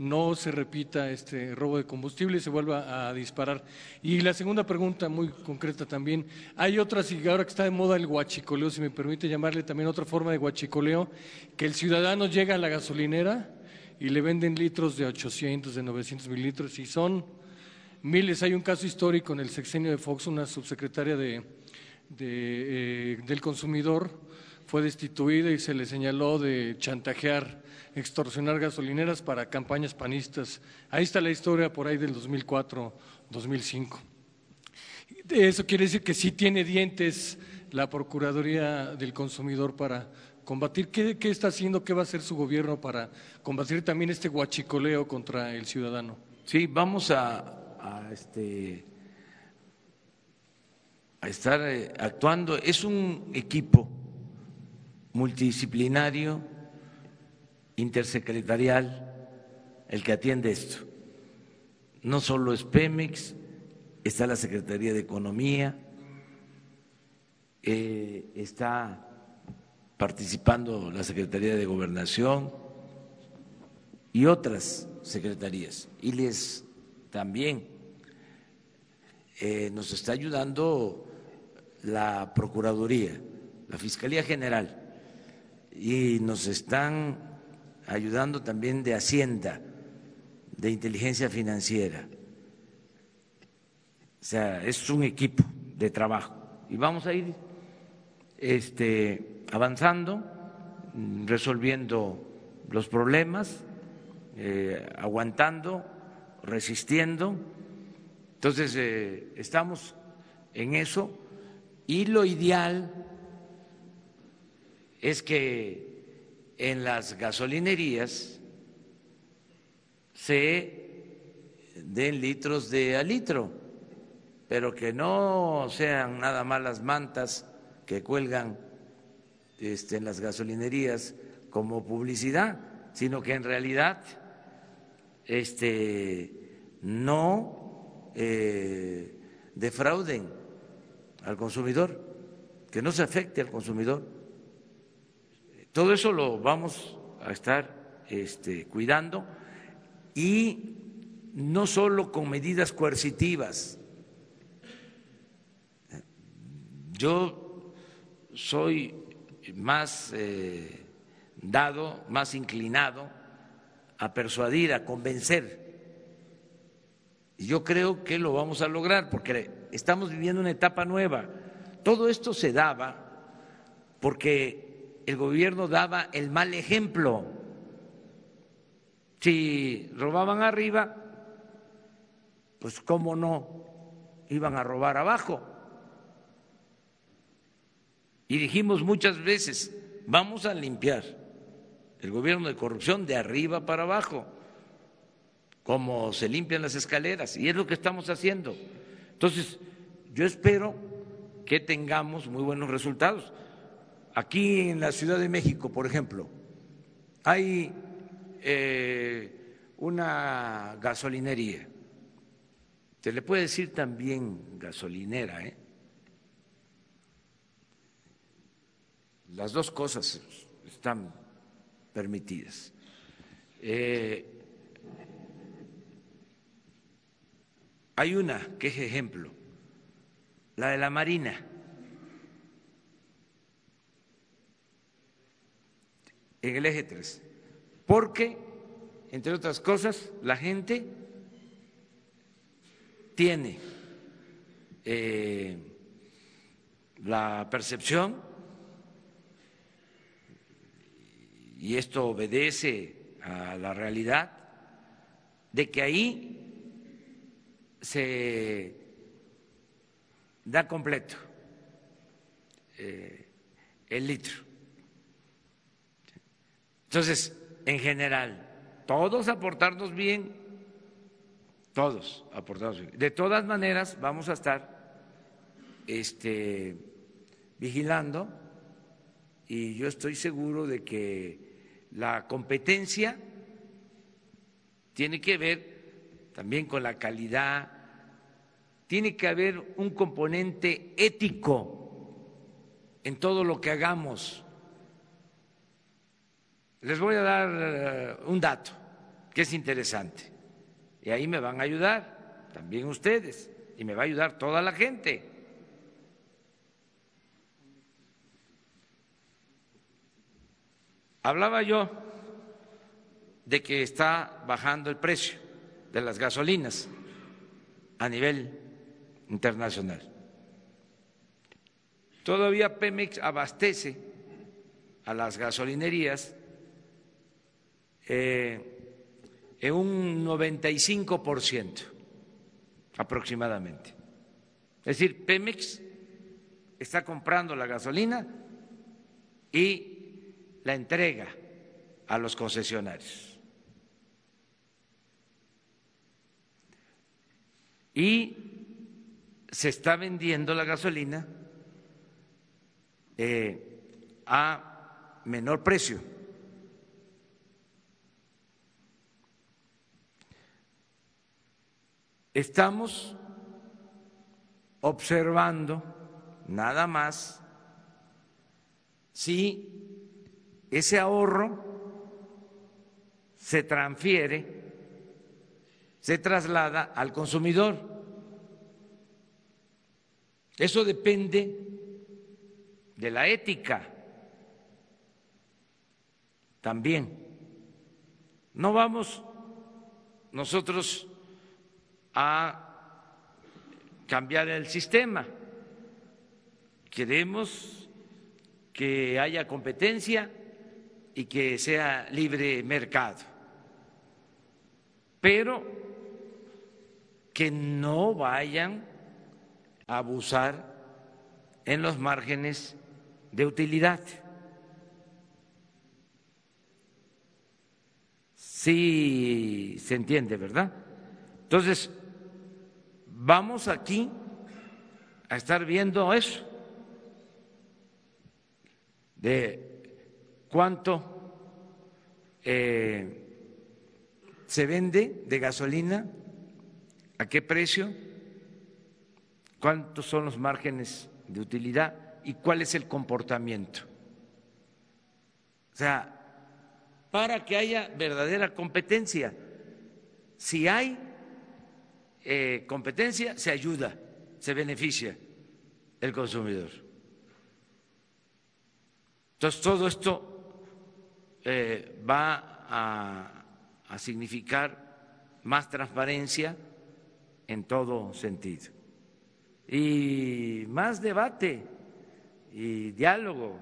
no se repita este robo de combustible y se vuelva a disparar. Y la segunda pregunta, muy concreta también, hay otras, y ahora que está de moda el guachicoleo, si me permite llamarle también otra forma de guachicoleo, que el ciudadano llega a la gasolinera y le venden litros de 800, de 900 mililitros, y son miles. Hay un caso histórico en el sexenio de Fox, una subsecretaria de, eh, del consumidor fue destituida y se le señaló de chantajear extorsionar gasolineras para campañas panistas. Ahí está la historia por ahí del 2004, 2005. Eso quiere decir que sí tiene dientes la Procuraduría del Consumidor para combatir. ¿Qué, está haciendo? ¿Qué va a hacer su gobierno para combatir también este guachicoleo contra el ciudadano? Sí, vamos a, a, este, a estar eh, actuando. Es un equipo multidisciplinario intersecretarial el que atiende esto. No solo es Pemex, está la Secretaría de Economía, eh, está participando la Secretaría de Gobernación y otras secretarías. Y les también eh, nos está ayudando la Procuraduría, la Fiscalía General, y nos están ayudando también de Hacienda, de inteligencia financiera. O sea, es un equipo de trabajo y vamos a ir este, avanzando, resolviendo los problemas eh, aguantando, resistiendo. Entonces, eh, estamos en eso y lo ideal es que en las gasolinerías se den litros de a litro, pero que no sean nada más las mantas que cuelgan este, en las gasolinerías como publicidad, sino que en realidad este, no eh, defrauden al consumidor, que no se afecte al consumidor. Todo eso lo vamos a estar este, cuidando y no solo con medidas coercitivas. Yo soy más eh, dado, más inclinado a persuadir, a convencer. Y yo creo que lo vamos a lograr porque estamos viviendo una etapa nueva. Todo esto se daba porque el gobierno daba el mal ejemplo. Si robaban arriba, pues cómo no iban a robar abajo. Y dijimos muchas veces, vamos a limpiar el gobierno de corrupción de arriba para abajo, como se limpian las escaleras, y es lo que estamos haciendo. Entonces, yo espero que tengamos muy buenos resultados. Aquí en la Ciudad de México, por ejemplo, hay eh, una gasolinería, se le puede decir también gasolinera, ¿eh? Las dos cosas están permitidas. Eh, hay una que es ejemplo, la de la Marina. En el eje 3. Porque, entre otras cosas, la gente tiene eh, la percepción y esto obedece a la realidad, de que ahí se da completo eh, el litro. Entonces, en general, todos aportarnos bien, todos aportarnos bien. De todas maneras, vamos a estar este, vigilando y yo estoy seguro de que la competencia tiene que ver también con la calidad, tiene que haber un componente ético en todo lo que hagamos. Les voy a dar eh, un dato que es interesante y ahí me van a ayudar también ustedes y me va a ayudar toda la gente. Hablaba yo de que está bajando el precio de las gasolinas a nivel internacional. Todavía Pemex abastece a las gasolinerías eh, en un 95% aproximadamente. Es decir, Pemex está comprando la gasolina y la entrega a los concesionarios. Y se está vendiendo la gasolina eh, a menor precio. Estamos observando nada más si ese ahorro se transfiere, se traslada al consumidor. Eso depende de la ética también. No vamos nosotros a cambiar el sistema. Queremos que haya competencia que sea libre mercado. pero que no vayan a abusar en los márgenes de utilidad. Sí se entiende, ¿verdad? Entonces, vamos aquí a estar viendo eso, de cuánto eh, se vende de gasolina, a qué precio, cuántos son los márgenes de utilidad y cuál es el comportamiento. O sea, para que haya verdadera competencia. Si hay eh, competencia, se ayuda, se beneficia el consumidor. Entonces, todo esto eh, va a, significar más transparencia en todo sentido y más debate y diálogo.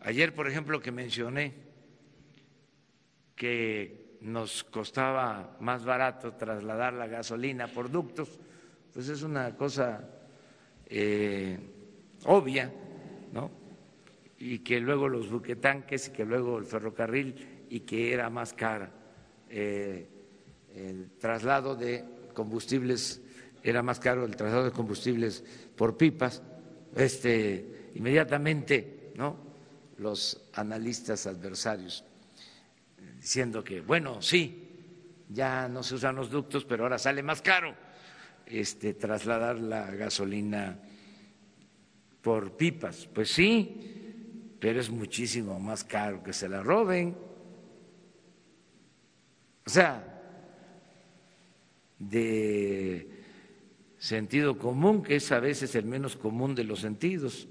Ayer, por ejemplo, que mencioné que nos costaba más barato trasladar la gasolina por ductos, pues es una cosa eh, obvia. Y que luego los buquetanques y que luego el ferrocarril y que era más cara eh, el traslado de combustibles era más caro el traslado de combustibles por pipas, este, inmediatamente, ¿no? Los analistas adversarios diciendo que, bueno, sí, ya no se usan los ductos, pero ahora sale más caro este, trasladar la gasolina por pipas. Pues sí, pero es muchísimo más caro que se la roben. O sea, de sentido común, que es a veces el menos común de los sentidos,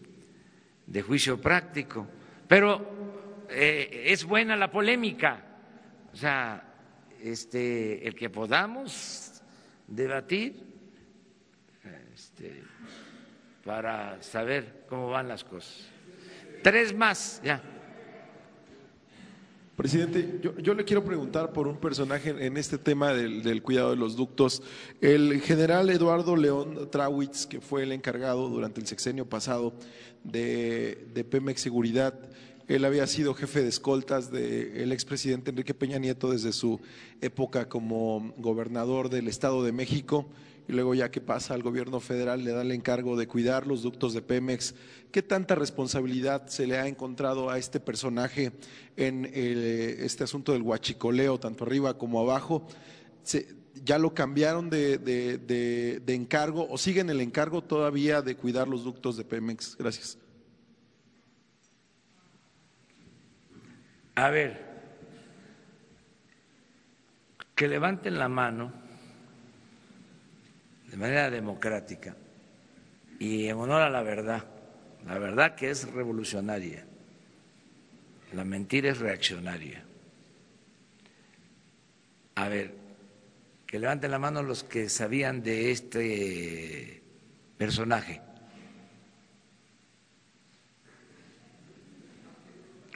de juicio práctico. Pero eh, es buena la polémica, o sea, este, el que podamos debatir este, para saber cómo van las cosas. Tres más, ya. Presidente, yo, le quiero preguntar por un personaje en este tema del, cuidado de los ductos. El general Eduardo León Trawitz, que fue el encargado durante el sexenio pasado de, de Pemex Seguridad, él había sido jefe de escoltas del expresidente Enrique Peña Nieto desde su época como gobernador del Estado de México y luego ya que pasa al gobierno federal le da el encargo de cuidar los ductos de Pemex. ¿Qué tanta responsabilidad se le ha encontrado a este personaje en eh, este asunto del huachicoleo, tanto arriba como abajo? ¿Ya lo cambiaron de, de, encargo o siguen el encargo todavía de cuidar los ductos de Pemex? Gracias. A ver, que levanten la mano de manera democrática y en honor a la verdad, la verdad que es revolucionaria, la mentira es reaccionaria. A ver, que levanten la mano los que sabían de este personaje.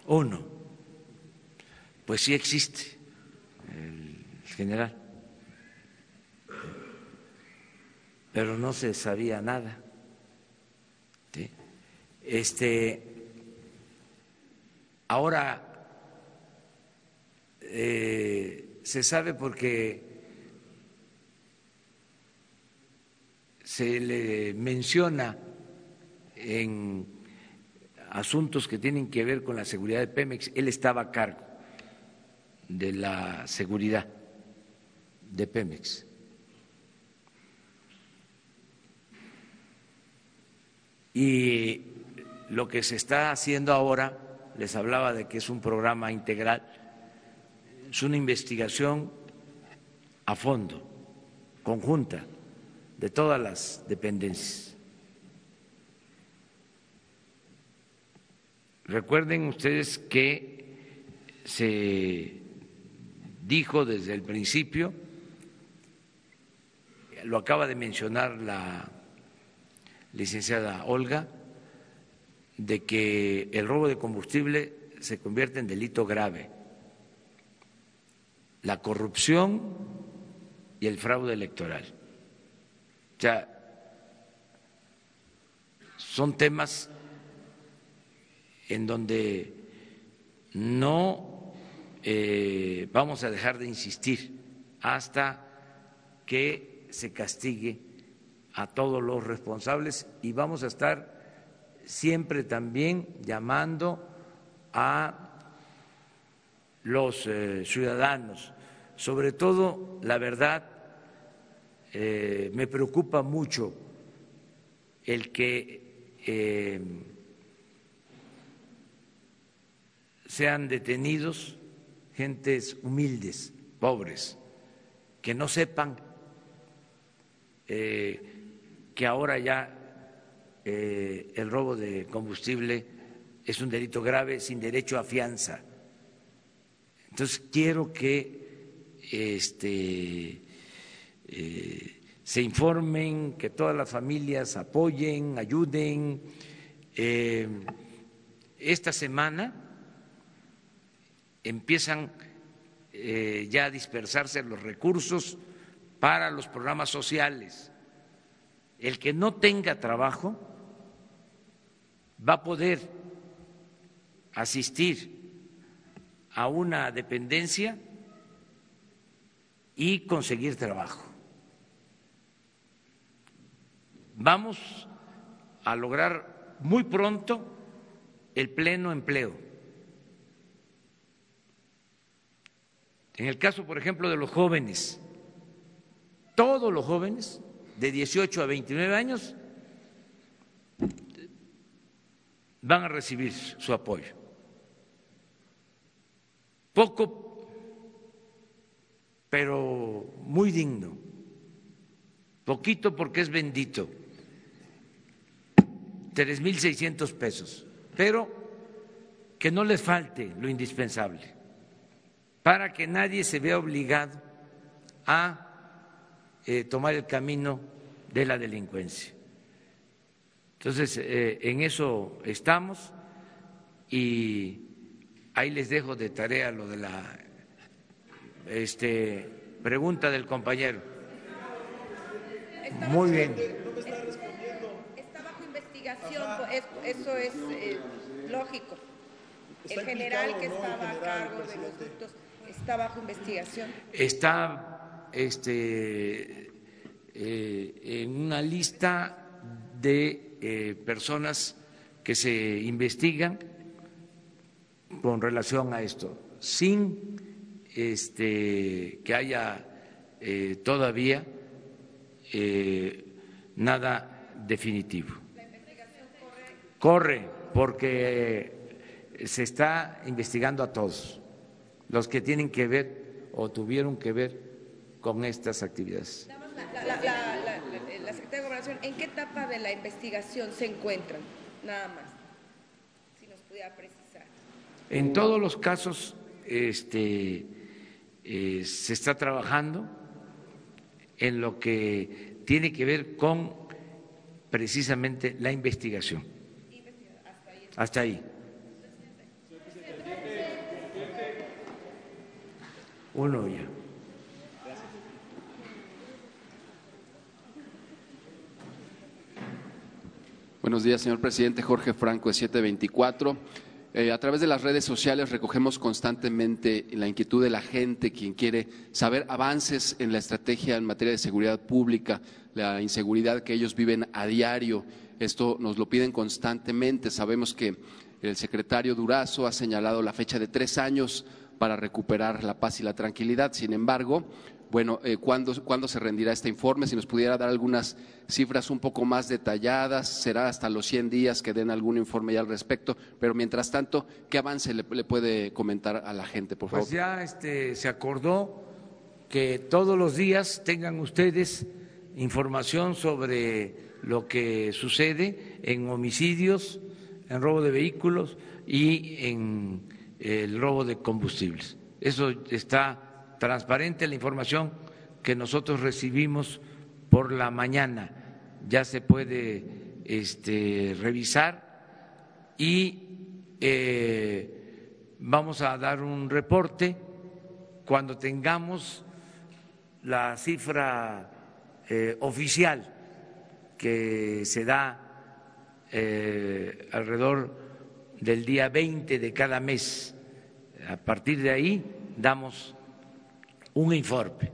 Uno, pues sí existe el general. Pero no se sabía nada. Este, ahora eh, se sabe porque se le menciona en asuntos que tienen que ver con la seguridad de Pemex, él estaba a cargo de la seguridad de Pemex. Y lo que se está haciendo ahora, les hablaba de que es un programa integral, es una investigación a fondo, conjunta, de todas las dependencias. Recuerden ustedes que se dijo desde el principio, lo acaba de mencionar la licenciada Olga, de que el robo de combustible se convierte en delito grave. La corrupción y el fraude electoral. O sea, son temas en donde no eh, vamos a dejar de insistir hasta que se castigue a todos los responsables y vamos a estar siempre también llamando a los eh, ciudadanos, sobre todo la verdad, eh, me preocupa mucho el que eh, sean detenidos gentes humildes, pobres, que no sepan que ahora ya el robo de combustible es un delito grave sin derecho a fianza entonces quiero que este, eh, se informen, que todas las familias apoyen, ayuden. Eh, esta semana empiezan eh, ya a dispersarse los recursos para los programas sociales. El que no tenga trabajo va a poder asistir a una dependencia y conseguir trabajo. Vamos a lograr muy pronto el pleno empleo. En el caso, por ejemplo, de los jóvenes, todos los jóvenes de 18 a 29 años van a recibir su apoyo. Poco, pero muy digno, poquito porque es bendito, tres mil seiscientos pesos, pero que no les falte lo indispensable, para que nadie se vea obligado a eh, tomar el camino de la delincuencia. Entonces, eh, en eso estamos y Ahí les dejo de tarea lo de la este, pregunta del compañero. Muy bien. Está bajo investigación, eso es eh, lógico. El general que estaba a cargo de los ductos está bajo investigación. Está este, eh, en una lista de eh, personas que se investigan con relación a esto, sin este, que haya eh, todavía nada definitivo. Corre porque se está investigando a todos los que tienen que ver o tuvieron que ver con estas actividades. La, Secretaría de Gobernación, ¿en qué etapa de la investigación se encuentran? Nada más, si nos pudiera precisar. En todos los casos este, eh, se está trabajando en lo que tiene que ver con precisamente la investigación. Hasta ahí. Uno ya. Buenos días, señor presidente. Jorge Franco, de 724. Eh, a través de las redes sociales recogemos constantemente la inquietud de la gente, quien quiere saber avances en la estrategia en materia de seguridad pública, la inseguridad que ellos viven a diario. Esto nos lo piden constantemente. Sabemos que el secretario Durazo ha señalado la fecha de tres años para recuperar la paz y la tranquilidad. Sin embargo, bueno, eh, ¿cuándo, se rendirá este informe? Si nos pudiera dar algunas cifras un poco más detalladas, será hasta los 100 días que den algún informe ya al respecto, pero mientras tanto, ¿qué avance le, puede comentar a la gente, por favor? Pues ya este, se acordó que todos los días tengan ustedes información sobre lo que sucede en homicidios, en robo de vehículos y en el robo de combustibles. Eso está transparente la información que nosotros recibimos por la mañana. Ya se puede este, revisar y eh, vamos a dar un reporte cuando tengamos la cifra eh, oficial que se da eh, alrededor del día 20 de cada mes. A partir de ahí damos un informe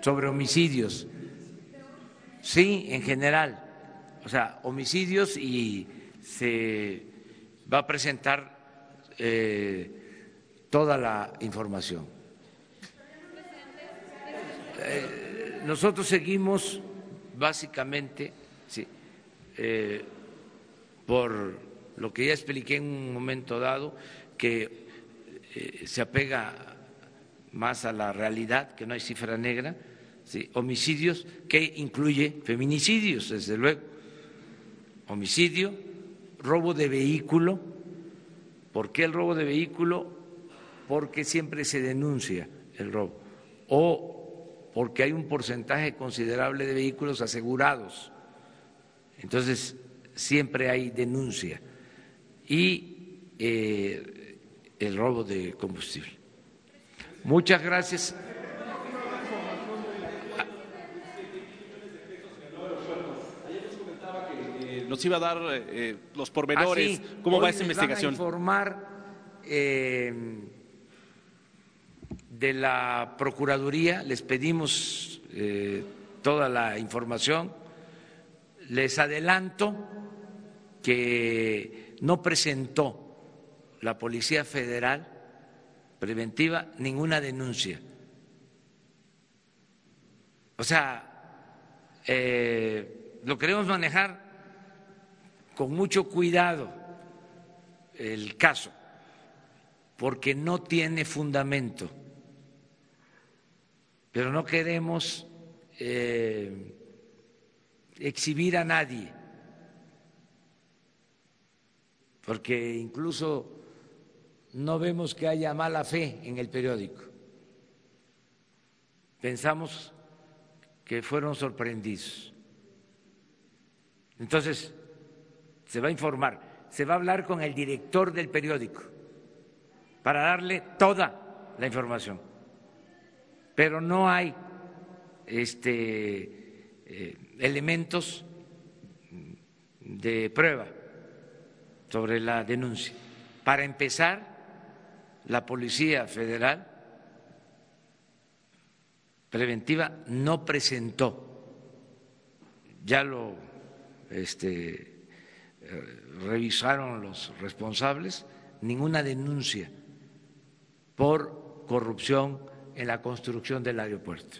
sobre homicidios. Sí, en general. O sea, homicidios y se va a presentar eh, toda la información. Eh, nosotros seguimos básicamente, sí, eh, por lo que ya expliqué en un momento dado, que se apega más a la realidad, que no hay cifra negra, homicidios, que incluye feminicidios, desde luego, homicidio, robo de vehículo. ¿Por qué el robo de vehículo? Porque siempre se denuncia el robo. O porque hay un porcentaje considerable de vehículos asegurados. Entonces, siempre hay denuncia. Y eh, el robo de combustible. Muchas gracias. nos iba a dar eh, los pormenores, ah, cómo va esta investigación. Van a informar eh, de la Procuraduría, les pedimos eh, toda la información. Les adelanto que no presentó la Policía Federal preventiva ninguna denuncia. O sea, lo queremos manejar con mucho cuidado el caso, porque no tiene fundamento, pero no queremos eh, exhibir a nadie, porque incluso no vemos que haya mala fe en el periódico. Pensamos que fueron sorprendidos. Entonces, se va a informar, se va a hablar con el director del periódico para darle toda la información. Pero no hay este, eh, elementos de prueba sobre la denuncia. Para empezar, la Policía Federal preventiva no presentó, ya lo este, revisaron los responsables ninguna denuncia por corrupción en la construcción del aeropuerto.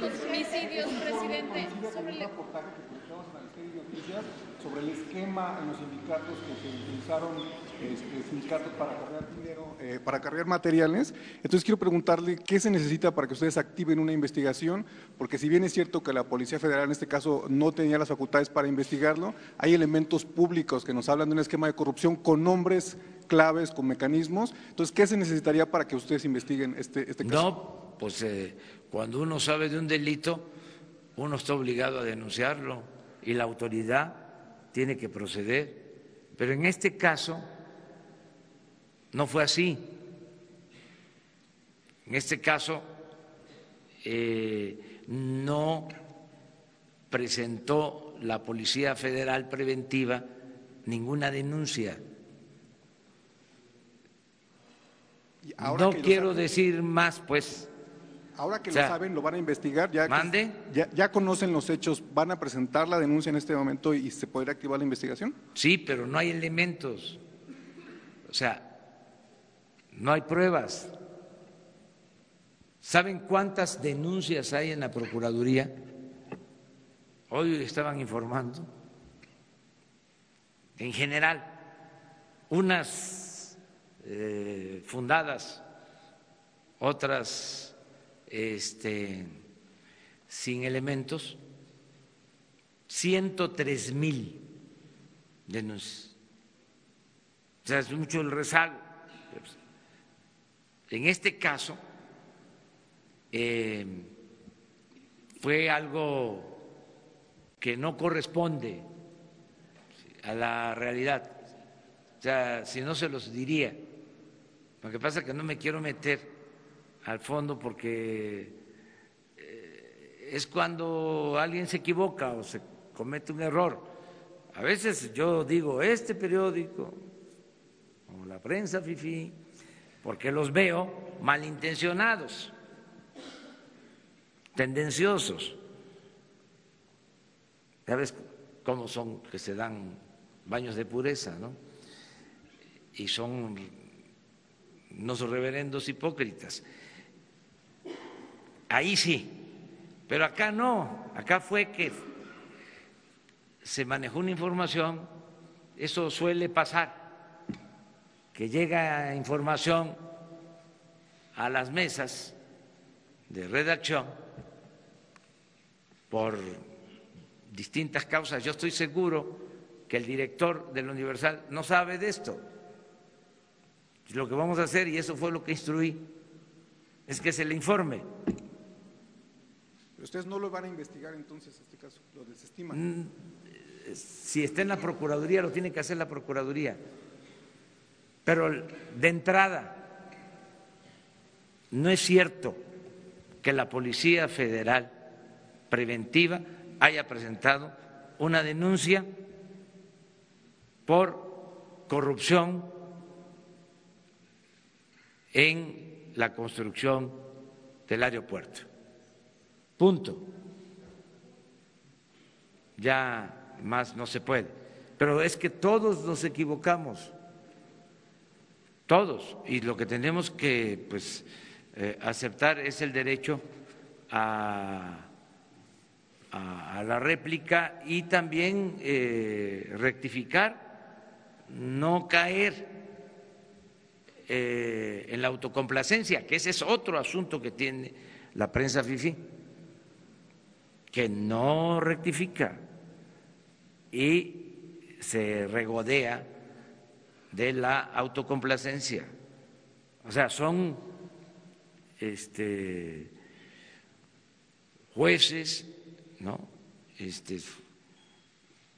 Los homicidios, presidente. Sobre el... sobre el esquema en los sindicatos que se utilizaron este, para cargar dinero, eh, para materiales. Entonces quiero preguntarle qué se necesita para que ustedes activen una investigación, porque si bien es cierto que la Policía Federal en este caso no tenía las facultades para investigarlo, hay elementos públicos que nos hablan de un esquema de corrupción con nombres claves, con mecanismos. Entonces, ¿qué se necesitaría para que ustedes investiguen este, este caso? No, pues eh, cuando uno sabe de un delito, uno está obligado a denunciarlo y la autoridad tiene que proceder. Pero en este caso no fue así. En este caso, eh, no presentó la Policía Federal Preventiva ninguna denuncia. no quiero decir más, pues. Ahora que lo saben, lo van a investigar. Ya, ¿Mande? ya, ya, conocen los hechos, ¿van a presentar la denuncia en este momento y se podrá activar la investigación? Sí, pero no hay elementos. O sea, no hay pruebas. ¿Saben cuántas denuncias hay en la Procuraduría? Hoy estaban informando. En general, unas eh, fundadas, otras este, sin elementos, 103 mil denuncias. O sea, es mucho el rezago. En este caso eh, fue algo que no corresponde a la realidad. O sea, si no se los diría, Lo que pasa es que no me quiero meter al fondo porque eh, es cuando alguien se equivoca o se comete un error. A veces yo digo, este periódico o la prensa FIFI, porque los veo malintencionados, tendenciosos. Ya ves cómo son que se dan baños de pureza, ¿no? Y son unos reverendos hipócritas. Ahí sí, pero acá no, acá fue que se manejó una información, eso suele pasar, que llega información a las mesas de redacción por distintas causas. Yo estoy seguro que el director del Universal no sabe de esto. Lo que vamos a hacer, y eso fue lo que instruí, es que se le informe. Ustedes no lo van a investigar entonces, este caso, lo desestiman. Mm, si está en la Procuraduría, lo tiene que hacer la Procuraduría. Pero de entrada, no es cierto que la Policía Federal Preventiva haya presentado una denuncia por corrupción en la construcción del aeropuerto. Punto. Ya más no se puede. Pero es que todos nos equivocamos, todos, y lo que tenemos que pues, eh, aceptar es el derecho a, a, la réplica y también eh, rectificar, no caer eh, en la autocomplacencia, que ese es otro asunto que tiene la prensa FIFI, que no rectifica y se regodea de la autocomplacencia. O sea, son este, jueces, ¿no? Este,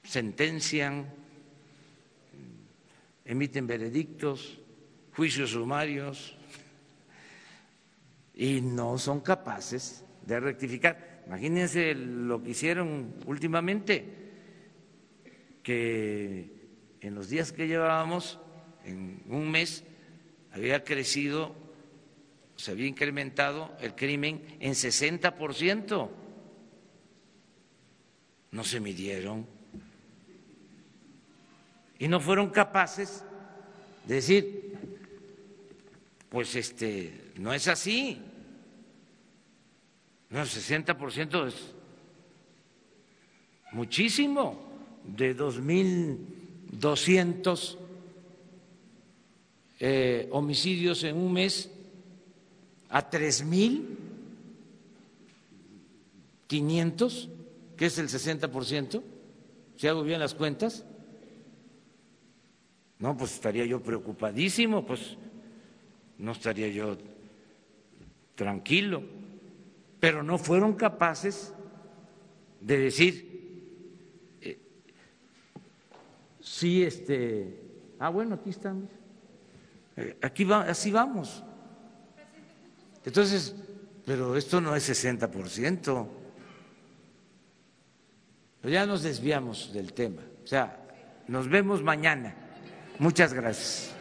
sentencian, emiten veredictos, juicios sumarios y no son capaces de rectificar. Imagínense lo que hicieron últimamente, que en los días que llevábamos, en un mes, había crecido, se había incrementado el crimen en 60%. No se midieron. Y no fueron capaces de decir, pues este, no es así. No, el 60% es muchísimo de 2.200 eh, homicidios en un mes a 3.500, que es el 60%, si hago bien las cuentas. No, pues estaría yo preocupadísimo, pues no estaría yo tranquilo, pero no fueron capaces de decir, eh, sí, este, ah, bueno, aquí estamos, eh, aquí va, así vamos. Entonces, pero esto no es 60%. Ya nos desviamos del tema. O sea, nos vemos mañana. Muchas gracias.